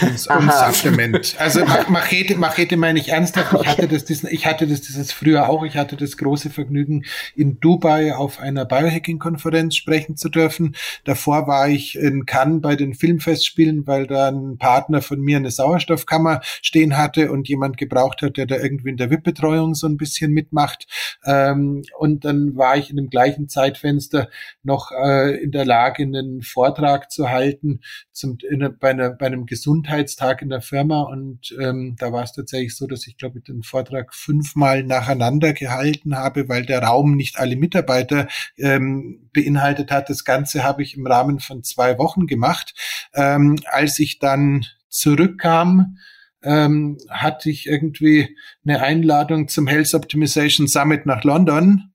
ins Supplement. Also Machete, Machete meine ich ernsthaft. Ich hatte das, diesen, ich hatte das dieses früher auch. Ich hatte das große Vergnügen, in Dubai auf einer Biohacking-Konferenz sprechen zu dürfen. Davor war ich in Cannes bei den Filmfestspielen, weil da ein Partner von mir eine Sauerstoffkammer stehen hatte und jemand gebraucht hat, der da irgendwie in der VIP-Betreuung so ein bisschen mitmacht. Ähm, und dann war ich in dem gleichen Zeitfenster noch äh, in der Lage, einen Vortrag zu halten zum, in, bei, einer, bei einem Gesundheitstag in der Firma und ähm, da war es tatsächlich so, dass ich glaube den Vortrag fünfmal nacheinander gehalten habe, weil der Raum nicht alle Mitarbeiter ähm, beinhaltet hat. Das Ganze habe ich im Rahmen von zwei Wochen gemacht. Ähm, als ich dann zurückkam, ähm, hatte ich irgendwie eine Einladung zum Health Optimization Summit nach London,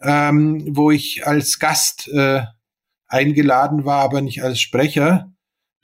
ähm, wo ich als Gast äh, eingeladen war, aber nicht als Sprecher.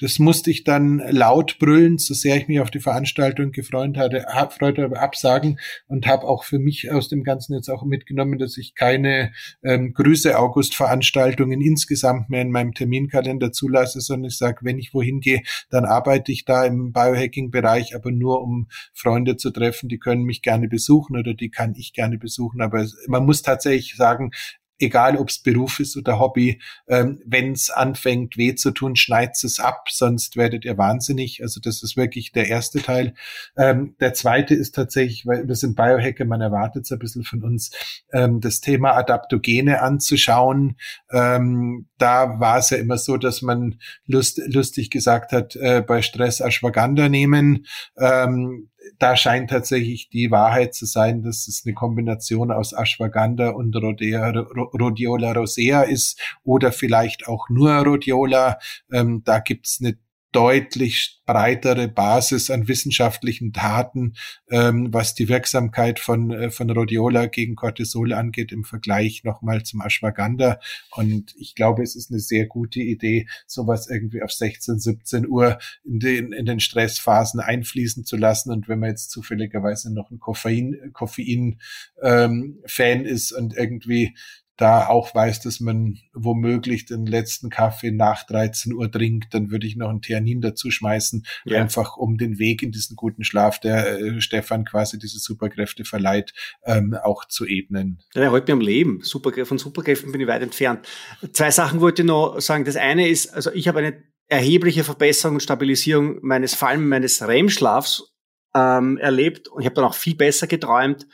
Das musste ich dann laut brüllen, so sehr ich mich auf die Veranstaltung gefreut hatte, freut habe, absagen und habe auch für mich aus dem Ganzen jetzt auch mitgenommen, dass ich keine ähm, Grüße August Veranstaltungen insgesamt mehr in meinem Terminkalender zulasse, sondern ich sage, wenn ich wohin gehe, dann arbeite ich da im Biohacking-Bereich, aber nur um Freunde zu treffen, die können mich gerne besuchen oder die kann ich gerne besuchen. Aber man muss tatsächlich sagen, egal ob es Beruf ist oder Hobby, ähm, wenn es anfängt weh zu tun, schneidet es ab, sonst werdet ihr wahnsinnig. Also das ist wirklich der erste Teil. Ähm, der zweite ist tatsächlich, weil wir sind Biohacker, man erwartet es ein bisschen von uns, ähm, das Thema Adaptogene anzuschauen. Ähm, da war es ja immer so, dass man lust, lustig gesagt hat, äh, bei Stress Ashwagandha nehmen. Ähm, da scheint tatsächlich die Wahrheit zu sein, dass es eine Kombination aus Ashwagandha und Rhodea, Rhodiola rosea ist oder vielleicht auch nur Rhodiola. Ähm, da gibt's eine deutlich breitere Basis an wissenschaftlichen Daten, ähm, was die Wirksamkeit von, äh, von Rhodiola gegen Cortisol angeht, im Vergleich nochmal zum Ashwagandha. Und ich glaube, es ist eine sehr gute Idee, sowas irgendwie auf 16, 17 Uhr in den, in den Stressphasen einfließen zu lassen. Und wenn man jetzt zufälligerweise noch ein Koffein, Koffein ähm, Fan ist und irgendwie da auch weiß, dass man womöglich den letzten Kaffee nach 13 Uhr trinkt, dann würde ich noch einen Theanin dazu schmeißen, ja. einfach um den Weg in diesen guten Schlaf, der äh, Stefan quasi diese Superkräfte verleiht, ähm, auch zu ebnen. Ja, er hält mir am Leben. Super, von Superkräften bin ich weit entfernt. Zwei Sachen wollte ich noch sagen. Das eine ist, also ich habe eine erhebliche Verbesserung und Stabilisierung meines, vor allem meines REM-Schlafs ähm, erlebt und ich habe dann auch viel besser geträumt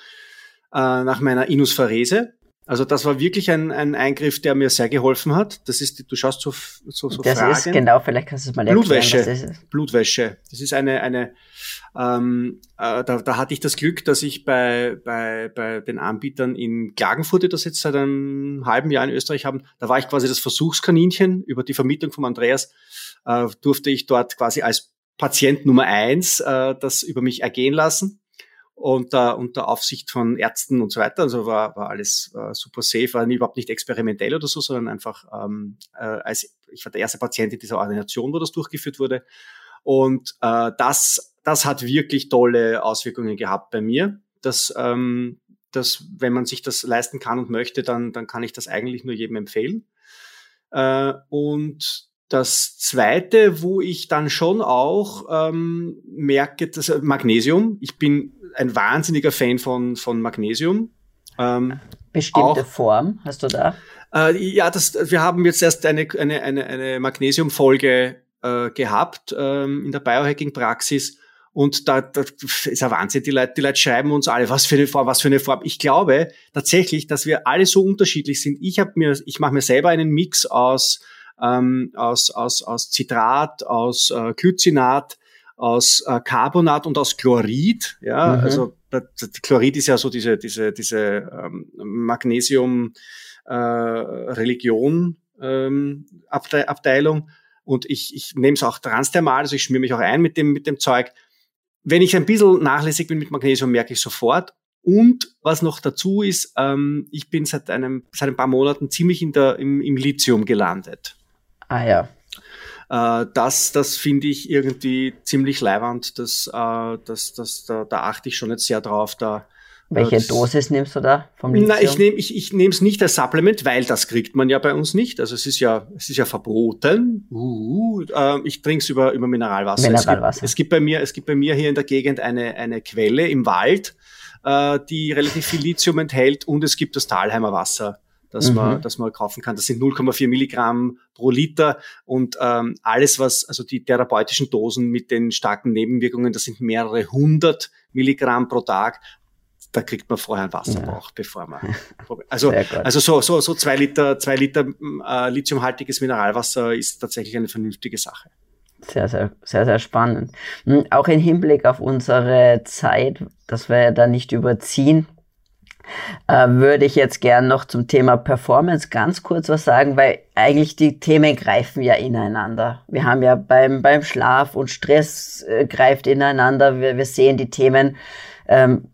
äh, nach meiner Inusphärese. Also das war wirklich ein, ein Eingriff, der mir sehr geholfen hat. Das ist, du schaust so, so, so das Fragen. ist genau, vielleicht kannst du es mal erklären, Blutwäsche, das ist. Blutwäsche. Das ist eine, eine ähm, äh, da, da hatte ich das Glück, dass ich bei, bei, bei den Anbietern in Klagenfurt, die das jetzt seit einem halben Jahr in Österreich haben, da war ich quasi das Versuchskaninchen über die Vermittlung von Andreas, äh, durfte ich dort quasi als Patient Nummer eins äh, das über mich ergehen lassen unter, unter Aufsicht von Ärzten und so weiter. Also war, war alles äh, super safe, war überhaupt nicht experimentell oder so, sondern einfach ähm, äh, als ich war der erste Patient in dieser Ordination, wo das durchgeführt wurde. Und äh, das, das hat wirklich tolle Auswirkungen gehabt bei mir. Das, ähm, das, wenn man sich das leisten kann und möchte, dann, dann kann ich das eigentlich nur jedem empfehlen. Äh, und das zweite, wo ich dann schon auch ähm, merke, dass Magnesium. Ich bin ein wahnsinniger Fan von, von Magnesium. Ähm, Bestimmte auch, Form hast du da? Äh, ja, das, wir haben jetzt erst eine, eine, eine, eine Magnesium-Folge äh, gehabt ähm, in der Biohacking-Praxis. Und da, da ist ja Wahnsinn, die Leute, die Leute schreiben uns alle, was für eine Form, was für eine Form. Ich glaube tatsächlich, dass wir alle so unterschiedlich sind. Ich habe mir, ich mache mir selber einen Mix aus ähm, aus, aus, aus Zitrat, aus äh, Glycinat, aus äh, Carbonat und aus Chlorid. Ja, mhm. also Chlorid ist ja so diese, diese, diese ähm, Magnesium äh, Religion ähm, Abte Abteilung. Und ich, ich nehme es auch transthermal, also ich schmier mich auch ein mit dem, mit dem Zeug. Wenn ich ein bisschen nachlässig bin mit Magnesium, merke ich sofort. Und was noch dazu ist, ähm, ich bin seit einem, seit ein paar Monaten ziemlich in der, im, im Lithium gelandet. Ah ja. Äh, das das finde ich irgendwie ziemlich leiwand. Das, äh, das, das, da, da achte ich schon jetzt sehr drauf. Da, welche das, Dosis nimmst du da vom Lithium? Na, ich nehme ich, ich nehme es nicht als Supplement, weil das kriegt man ja bei uns nicht. Also es ist ja es ist ja verboten. Uh, äh, ich trinke es über über Mineralwasser. Mineralwasser. Es gibt, es gibt bei mir es gibt bei mir hier in der Gegend eine eine Quelle im Wald, äh, die relativ viel Lithium enthält und es gibt das Talheimer Wasser das, mhm. man, das man kaufen kann. Das sind 0,4 Milligramm pro Liter und ähm, alles, was, also die therapeutischen Dosen mit den starken Nebenwirkungen, das sind mehrere hundert Milligramm pro Tag. Da kriegt man vorher einen Wasserbauch, ja. bevor man. Also, also so, so, so zwei Liter, zwei Liter äh, lithiumhaltiges Mineralwasser ist tatsächlich eine vernünftige Sache. Sehr, sehr, sehr, sehr spannend. Hm, auch im Hinblick auf unsere Zeit, dass wir da nicht überziehen, äh, würde ich jetzt gern noch zum Thema Performance ganz kurz was sagen, weil eigentlich die Themen greifen ja ineinander. Wir haben ja beim, beim Schlaf und Stress äh, greift ineinander. Wir, wir sehen die Themen, ähm,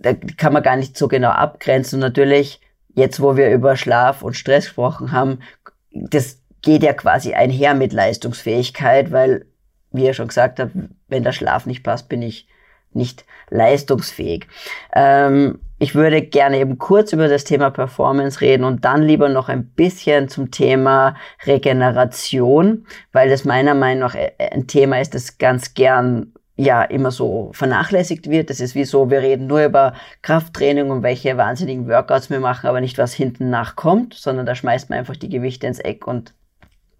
da kann man gar nicht so genau abgrenzen. Natürlich, jetzt wo wir über Schlaf und Stress gesprochen haben, das geht ja quasi einher mit Leistungsfähigkeit, weil, wie ihr schon gesagt habt, wenn der Schlaf nicht passt, bin ich nicht leistungsfähig. Ähm, ich würde gerne eben kurz über das Thema Performance reden und dann lieber noch ein bisschen zum Thema Regeneration, weil das meiner Meinung nach ein Thema ist, das ganz gern ja immer so vernachlässigt wird. Das ist wie so, wir reden nur über Krafttraining und welche wahnsinnigen Workouts wir machen, aber nicht was hinten nachkommt, sondern da schmeißt man einfach die Gewichte ins Eck und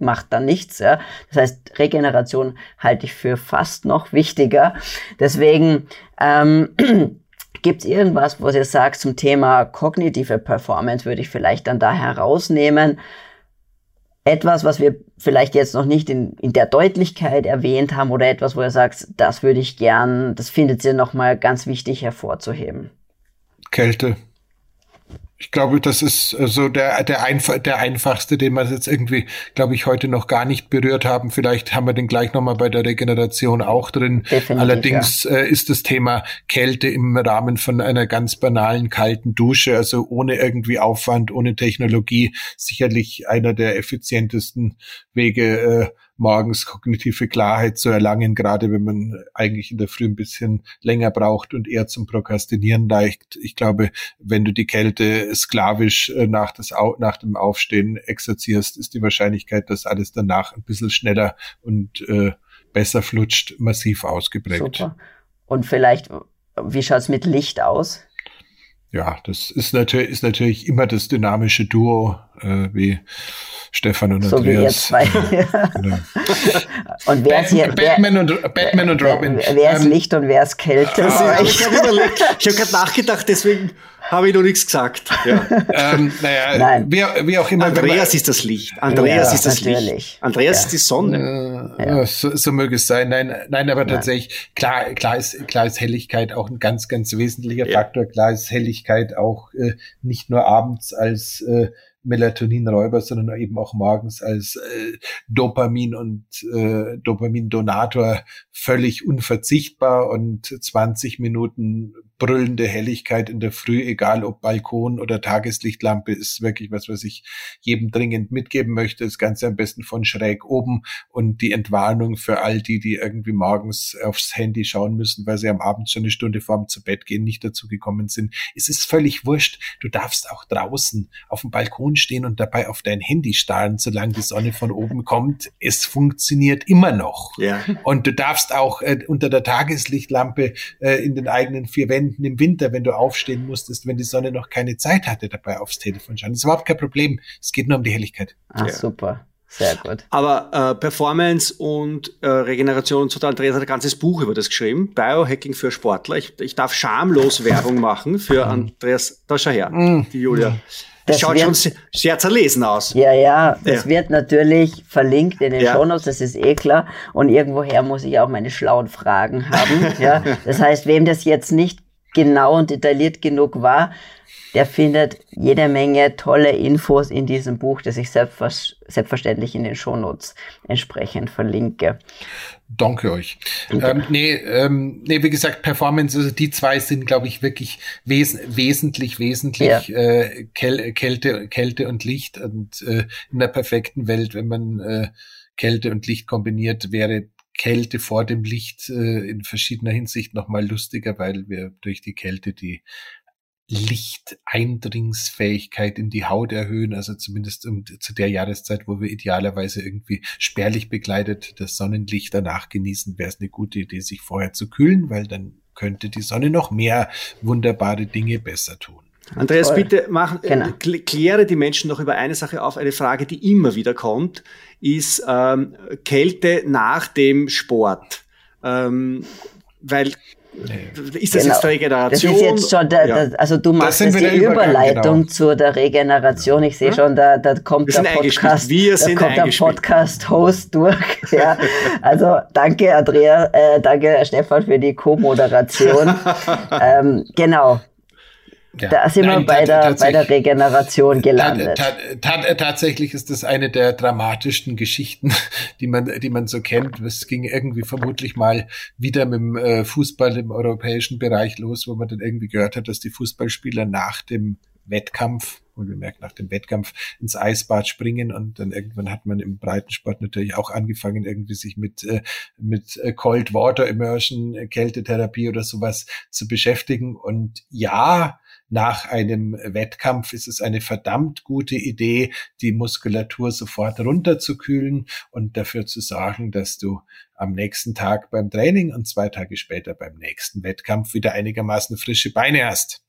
macht dann nichts. Ja. Das heißt, Regeneration halte ich für fast noch wichtiger. Deswegen ähm, Gibt es irgendwas, was ihr sagt zum Thema kognitive Performance, würde ich vielleicht dann da herausnehmen. Etwas, was wir vielleicht jetzt noch nicht in, in der Deutlichkeit erwähnt haben oder etwas, wo ihr sagt, das würde ich gern, das findet ihr nochmal ganz wichtig hervorzuheben. Kälte. Ich glaube, das ist äh, so der, der, einfach, der einfachste, den wir jetzt irgendwie, glaube ich, heute noch gar nicht berührt haben. Vielleicht haben wir den gleich nochmal bei der Regeneration auch drin. Definitiv, Allerdings ja. äh, ist das Thema Kälte im Rahmen von einer ganz banalen kalten Dusche, also ohne irgendwie Aufwand, ohne Technologie, sicherlich einer der effizientesten Wege, äh, morgens kognitive Klarheit zu erlangen, gerade wenn man eigentlich in der Früh ein bisschen länger braucht und eher zum Prokrastinieren neigt. Ich glaube, wenn du die Kälte sklavisch äh, nach, das, nach dem Aufstehen exerzierst, ist die Wahrscheinlichkeit, dass alles danach ein bisschen schneller und äh, besser flutscht, massiv ausgeprägt. Super. Und vielleicht, wie schaut's mit Licht aus? Ja, das ist natürlich, ist natürlich immer das dynamische Duo, äh, wie Stefan und so Andreas. So wie ihr zwei. genau. Und wer ist hier? Batman, wer, und, Batman und Robin. Wer, wer ist ähm, Licht und wer ist Kälte? Also, ich habe hab gerade nachgedacht, deswegen habe ich noch nichts gesagt. Ja. ähm, naja, Nein. Wie, wie, auch immer. Andreas man, ist das Licht. Andreas ja, ist das natürlich. Licht. Andreas ja. ist die Sonne. Äh, ja. so, so möge es sein. Nein, nein, aber tatsächlich, klar, klar ist, klar ist Helligkeit auch ein ganz, ganz wesentlicher Faktor. Klar ist Helligkeit auch äh, nicht nur abends als äh, Melatoninräuber, sondern eben auch morgens als äh, Dopamin und äh, Dopamindonator völlig unverzichtbar und 20 Minuten brüllende Helligkeit in der Früh, egal ob Balkon oder Tageslichtlampe, ist wirklich was, was ich jedem dringend mitgeben möchte. Das Ganze am besten von schräg oben und die Entwarnung für all die, die irgendwie morgens aufs Handy schauen müssen, weil sie am Abend schon eine Stunde vorm zu Bett gehen nicht dazu gekommen sind. Es ist völlig wurscht. Du darfst auch draußen auf dem Balkon stehen und dabei auf dein Handy starren, solange die Sonne von oben kommt. Es funktioniert immer noch. Ja. Und du darfst auch äh, unter der Tageslichtlampe äh, in den eigenen vier Wänden Stunden im Winter, wenn du aufstehen musstest, wenn die Sonne noch keine Zeit hatte, dabei aufs Telefon schauen. Das ist überhaupt kein Problem. Es geht nur um die Helligkeit. Ah, ja. super. Sehr gut. Aber äh, Performance und äh, Regeneration und so, Andreas hat ein ganzes Buch über das geschrieben. Biohacking für Sportler. Ich, ich darf schamlos Werbung machen für mhm. Andreas. Da schau her, mm. die Julia. Das, das schaut wird, schon sehr, sehr zerlesen aus. Ja, ja, das ja. wird natürlich verlinkt in den ja. Shownotes, das ist eh klar. Und irgendwoher muss ich auch meine schlauen Fragen haben. ja. Das heißt, wem das jetzt nicht genau und detailliert genug war, der findet jede Menge tolle Infos in diesem Buch, das ich selbstverständlich in den Shownotes entsprechend verlinke. Danke euch. Ähm, nee, ähm, nee, wie gesagt, Performance, also die zwei sind, glaube ich, wirklich wes wesentlich, wesentlich ja. äh, Käl Kälte, Kälte und Licht. Und äh, in der perfekten Welt, wenn man äh, Kälte und Licht kombiniert, wäre Kälte vor dem Licht äh, in verschiedener Hinsicht nochmal lustiger, weil wir durch die Kälte die Lichteindringsfähigkeit in die Haut erhöhen, also zumindest um, zu der Jahreszeit, wo wir idealerweise irgendwie spärlich begleitet das Sonnenlicht danach genießen, wäre es eine gute Idee, sich vorher zu kühlen, weil dann könnte die Sonne noch mehr wunderbare Dinge besser tun. Andreas, Voll. bitte mach, genau. kläre die Menschen noch über eine Sache auf. Eine Frage, die immer wieder kommt, ist ähm, Kälte nach dem Sport. Ähm, weil ist das genau. jetzt Regeneration? Das ist jetzt schon, der, ja. der, also du machst jetzt die Überleitung genau. zu der Regeneration. Ich sehe hm? schon, da, da kommt der Podcast, Wir da kommt der Podcast-Host durch. ja. Also danke, Andrea, äh, danke Stefan für die Co-Moderation. ähm, genau. Ja. Da sind Nein, wir bei der, bei der Regeneration gelandet. tatsächlich ist das eine der dramatischsten Geschichten, die man, die man so kennt. Es ging irgendwie vermutlich mal wieder mit dem äh, Fußball im europäischen Bereich los, wo man dann irgendwie gehört hat, dass die Fußballspieler nach dem Wettkampf und bemerkt nach dem Wettkampf ins Eisbad springen und dann irgendwann hat man im Breitensport natürlich auch angefangen irgendwie sich mit äh, mit äh, Cold Water Immersion Kältetherapie oder sowas zu beschäftigen und ja nach einem Wettkampf ist es eine verdammt gute Idee, die Muskulatur sofort runterzukühlen und dafür zu sorgen, dass du am nächsten Tag beim Training und zwei Tage später beim nächsten Wettkampf wieder einigermaßen frische Beine hast.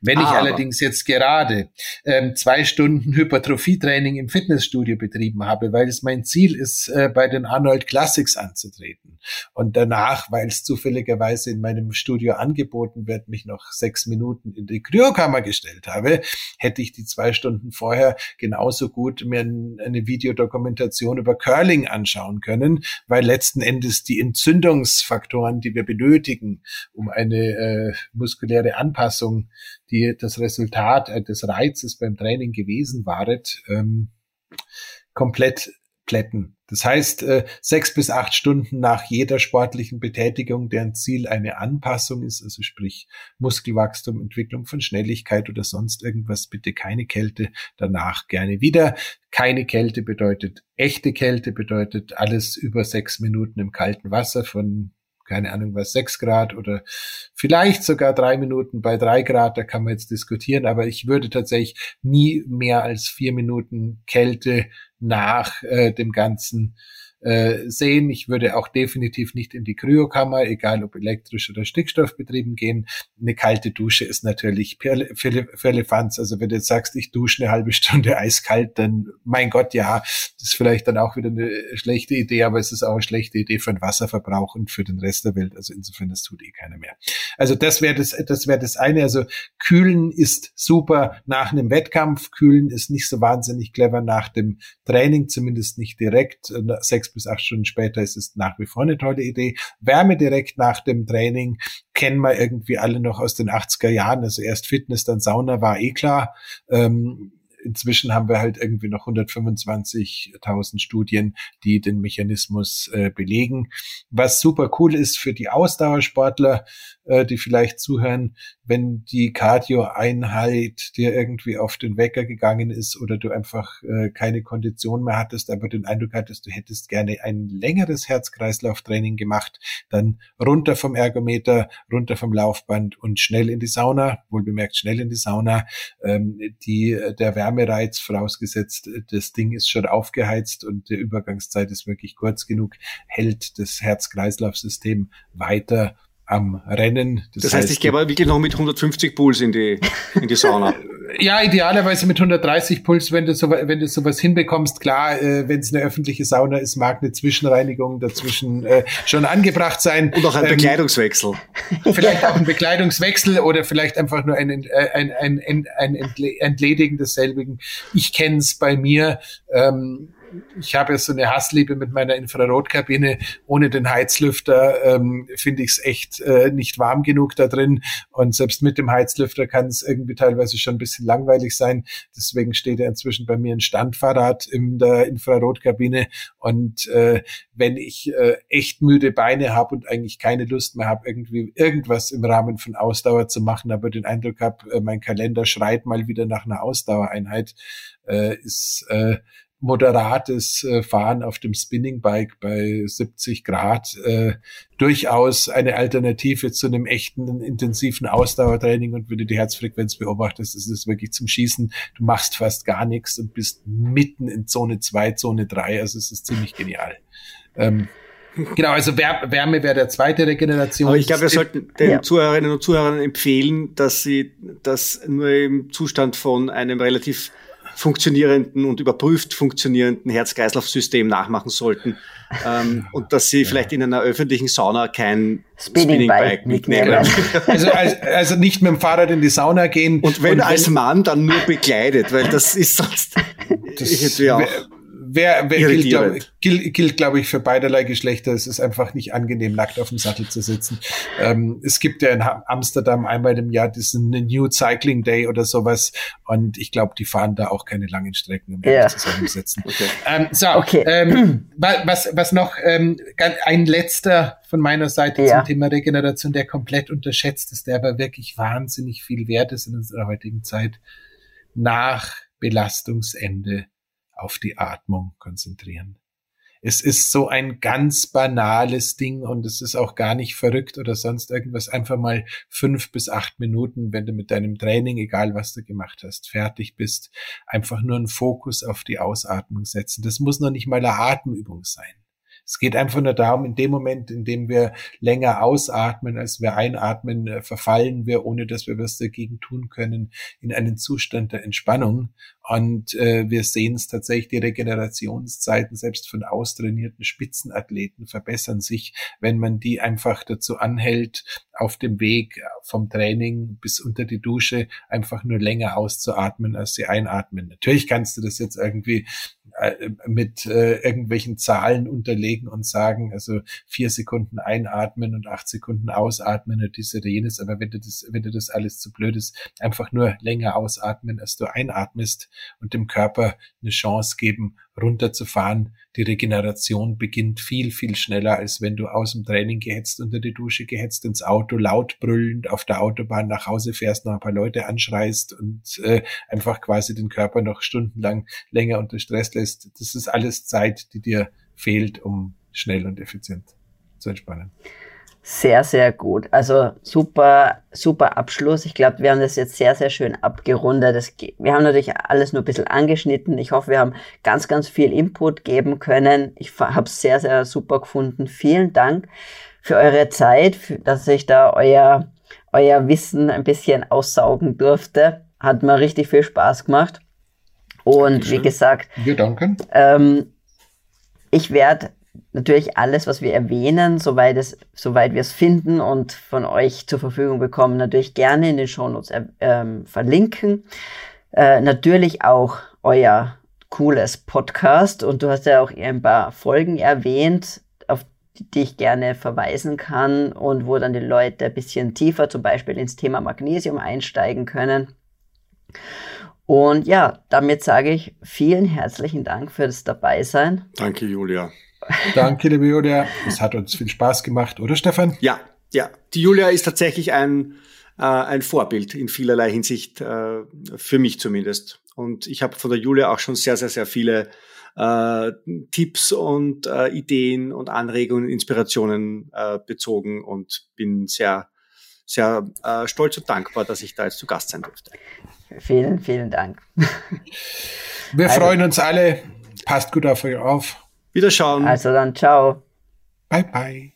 Wenn ich allerdings jetzt gerade ähm, zwei Stunden Hypertrophietraining im Fitnessstudio betrieben habe, weil es mein Ziel ist, äh, bei den Arnold Classics anzutreten. Und danach, weil es zufälligerweise in meinem Studio angeboten wird, mich noch sechs Minuten in die Kryokammer gestellt habe, hätte ich die zwei Stunden vorher genauso gut mir eine Videodokumentation über Curling anschauen können, weil letzten Endes die Entzündungsfaktoren, die wir benötigen, um eine äh, muskuläre Anpassung die das Resultat äh, des Reizes beim Training gewesen waret, ähm, komplett plätten. Das heißt, äh, sechs bis acht Stunden nach jeder sportlichen Betätigung, deren Ziel eine Anpassung ist, also sprich Muskelwachstum, Entwicklung von Schnelligkeit oder sonst irgendwas, bitte keine Kälte, danach gerne wieder. Keine Kälte bedeutet echte Kälte, bedeutet alles über sechs Minuten im kalten Wasser von keine Ahnung was, sechs Grad oder vielleicht sogar drei Minuten. Bei drei Grad, da kann man jetzt diskutieren, aber ich würde tatsächlich nie mehr als vier Minuten Kälte nach äh, dem ganzen äh, sehen. Ich würde auch definitiv nicht in die Kryokammer, egal ob elektrisch oder stickstoffbetrieben gehen. Eine kalte Dusche ist natürlich für Elefanz. Also wenn du jetzt sagst, ich dusche eine halbe Stunde eiskalt, dann mein Gott, ja, das ist vielleicht dann auch wieder eine schlechte Idee, aber es ist auch eine schlechte Idee für den Wasserverbrauch und für den Rest der Welt. Also insofern, das tut eh keiner mehr. Also das wäre das, das wäre das eine. Also kühlen ist super nach einem Wettkampf. Kühlen ist nicht so wahnsinnig clever nach dem Training, zumindest nicht direkt. Sechs bis acht Stunden später ist es nach wie vor eine tolle Idee. Wärme direkt nach dem Training kennen wir irgendwie alle noch aus den 80er Jahren. Also erst Fitness, dann Sauna war eh klar. Ähm, inzwischen haben wir halt irgendwie noch 125.000 Studien, die den Mechanismus äh, belegen. Was super cool ist für die Ausdauersportler, äh, die vielleicht zuhören, wenn die Cardio-Einheit dir irgendwie auf den Wecker gegangen ist oder du einfach äh, keine Kondition mehr hattest, aber den Eindruck hattest, du hättest gerne ein längeres Herz-Kreislauf-Training gemacht, dann runter vom Ergometer, runter vom Laufband und schnell in die Sauna, wohl bemerkt schnell in die Sauna. Ähm, die, der Wärmereiz vorausgesetzt, das Ding ist schon aufgeheizt und die Übergangszeit ist wirklich kurz genug, hält das Herz-Kreislauf-System weiter am Rennen. Das, das heißt, heißt, ich gehe aber wirklich noch mit 150 Puls in die, in die Sauna. ja, idealerweise mit 130 Puls, wenn du, so, wenn du sowas hinbekommst. Klar, äh, wenn es eine öffentliche Sauna ist, mag eine Zwischenreinigung dazwischen äh, schon angebracht sein. Und auch ein ähm, Bekleidungswechsel. Vielleicht auch ein Bekleidungswechsel oder vielleicht einfach nur ein, ein, ein, ein, ein Entledigen desselbigen. Ich kenne es bei mir. Ähm, ich habe ja so eine Hassliebe mit meiner Infrarotkabine. Ohne den Heizlüfter ähm, finde ich es echt äh, nicht warm genug da drin. Und selbst mit dem Heizlüfter kann es irgendwie teilweise schon ein bisschen langweilig sein. Deswegen steht ja inzwischen bei mir ein Standfahrrad in der Infrarotkabine. Und äh, wenn ich äh, echt müde Beine habe und eigentlich keine Lust mehr habe, irgendwie irgendwas im Rahmen von Ausdauer zu machen, aber den Eindruck habe, äh, mein Kalender schreit mal wieder nach einer Ausdauereinheit, äh, ist äh, moderates äh, Fahren auf dem Spinningbike bei 70 Grad äh, durchaus eine Alternative zu einem echten intensiven Ausdauertraining. Und wenn du die Herzfrequenz beobachtest, ist es wirklich zum Schießen. Du machst fast gar nichts und bist mitten in Zone 2, Zone 3. Also es ist ziemlich genial. Ähm, Genau, also Wärme wäre der zweite Regeneration. Aber ich glaube, wir sollten den ja. Zuhörerinnen und Zuhörern empfehlen, dass sie das nur im Zustand von einem relativ funktionierenden und überprüft funktionierenden Herz-Kreislauf-System nachmachen sollten ähm, und dass sie vielleicht in einer öffentlichen Sauna kein Spinning, Bike mitnehmen. Also, also, nicht mit dem Fahrrad in die Sauna gehen. Und wenn und als Mann, dann nur bekleidet, weil das ist sonst das irgendwie auch wer, wer gilt, glaube gilt, gilt, glaub ich, für beiderlei Geschlechter. Es ist einfach nicht angenehm, nackt auf dem Sattel zu sitzen. Ähm, es gibt ja in Amsterdam einmal im Jahr diesen New Cycling Day oder sowas. Und ich glaube, die fahren da auch keine langen Strecken, um ja. zusammensetzen. Okay. Ähm, so, okay. Ähm, was, was noch, ähm, ein letzter von meiner Seite ja. zum Thema Regeneration, der komplett unterschätzt ist, der aber wirklich wahnsinnig viel wert ist in unserer heutigen Zeit. Nach Belastungsende auf die Atmung konzentrieren. Es ist so ein ganz banales Ding und es ist auch gar nicht verrückt oder sonst irgendwas. Einfach mal fünf bis acht Minuten, wenn du mit deinem Training, egal was du gemacht hast, fertig bist, einfach nur einen Fokus auf die Ausatmung setzen. Das muss noch nicht mal eine Atemübung sein. Es geht einfach nur darum, in dem Moment, in dem wir länger ausatmen, als wir einatmen, äh, verfallen wir, ohne dass wir was dagegen tun können, in einen Zustand der Entspannung. Und äh, wir sehen es tatsächlich, die Regenerationszeiten selbst von austrainierten Spitzenathleten verbessern sich, wenn man die einfach dazu anhält, auf dem Weg vom Training bis unter die Dusche einfach nur länger auszuatmen, als sie einatmen. Natürlich kannst du das jetzt irgendwie mit äh, irgendwelchen Zahlen unterlegen und sagen, also vier Sekunden einatmen und acht Sekunden ausatmen und dies oder jenes. Aber wenn du das, wenn du das alles zu blöd ist, einfach nur länger ausatmen, als du einatmest und dem Körper eine Chance geben, runterzufahren. Die Regeneration beginnt viel, viel schneller, als wenn du aus dem Training gehetzt unter die Dusche gehetzt ins Auto, laut brüllend auf der Autobahn nach Hause fährst, noch ein paar Leute anschreist und äh, einfach quasi den Körper noch stundenlang länger unter Stress lässt. Das ist alles Zeit, die dir fehlt, um schnell und effizient zu entspannen. Sehr, sehr gut. Also super, super Abschluss. Ich glaube, wir haben das jetzt sehr, sehr schön abgerundet. Das, wir haben natürlich alles nur ein bisschen angeschnitten. Ich hoffe, wir haben ganz, ganz viel Input geben können. Ich habe es sehr, sehr super gefunden. Vielen Dank für eure Zeit, für, dass ich da euer, euer Wissen ein bisschen aussaugen durfte. Hat mir richtig viel Spaß gemacht. Und Dankeschön. wie gesagt, wir danken. Ähm, ich werde natürlich alles, was wir erwähnen, soweit, es, soweit wir es finden und von euch zur Verfügung bekommen, natürlich gerne in den Shownotes äh, ähm, verlinken. Äh, natürlich auch euer cooles Podcast und du hast ja auch ein paar Folgen erwähnt, auf die ich gerne verweisen kann und wo dann die Leute ein bisschen tiefer zum Beispiel ins Thema Magnesium einsteigen können. Und ja, damit sage ich vielen herzlichen Dank fürs Dabeisein. Danke, Julia. Danke, liebe Julia. Es hat uns viel Spaß gemacht, oder Stefan? Ja, ja. Die Julia ist tatsächlich ein, äh, ein Vorbild in vielerlei Hinsicht, äh, für mich zumindest. Und ich habe von der Julia auch schon sehr, sehr, sehr viele äh, Tipps und äh, Ideen und Anregungen, Inspirationen äh, bezogen und bin sehr, sehr äh, stolz und dankbar, dass ich da jetzt zu Gast sein durfte. Vielen, vielen Dank. Wir also, freuen uns alle. Passt gut auf euch auf. Wiederschauen. Also dann, ciao. Bye, bye.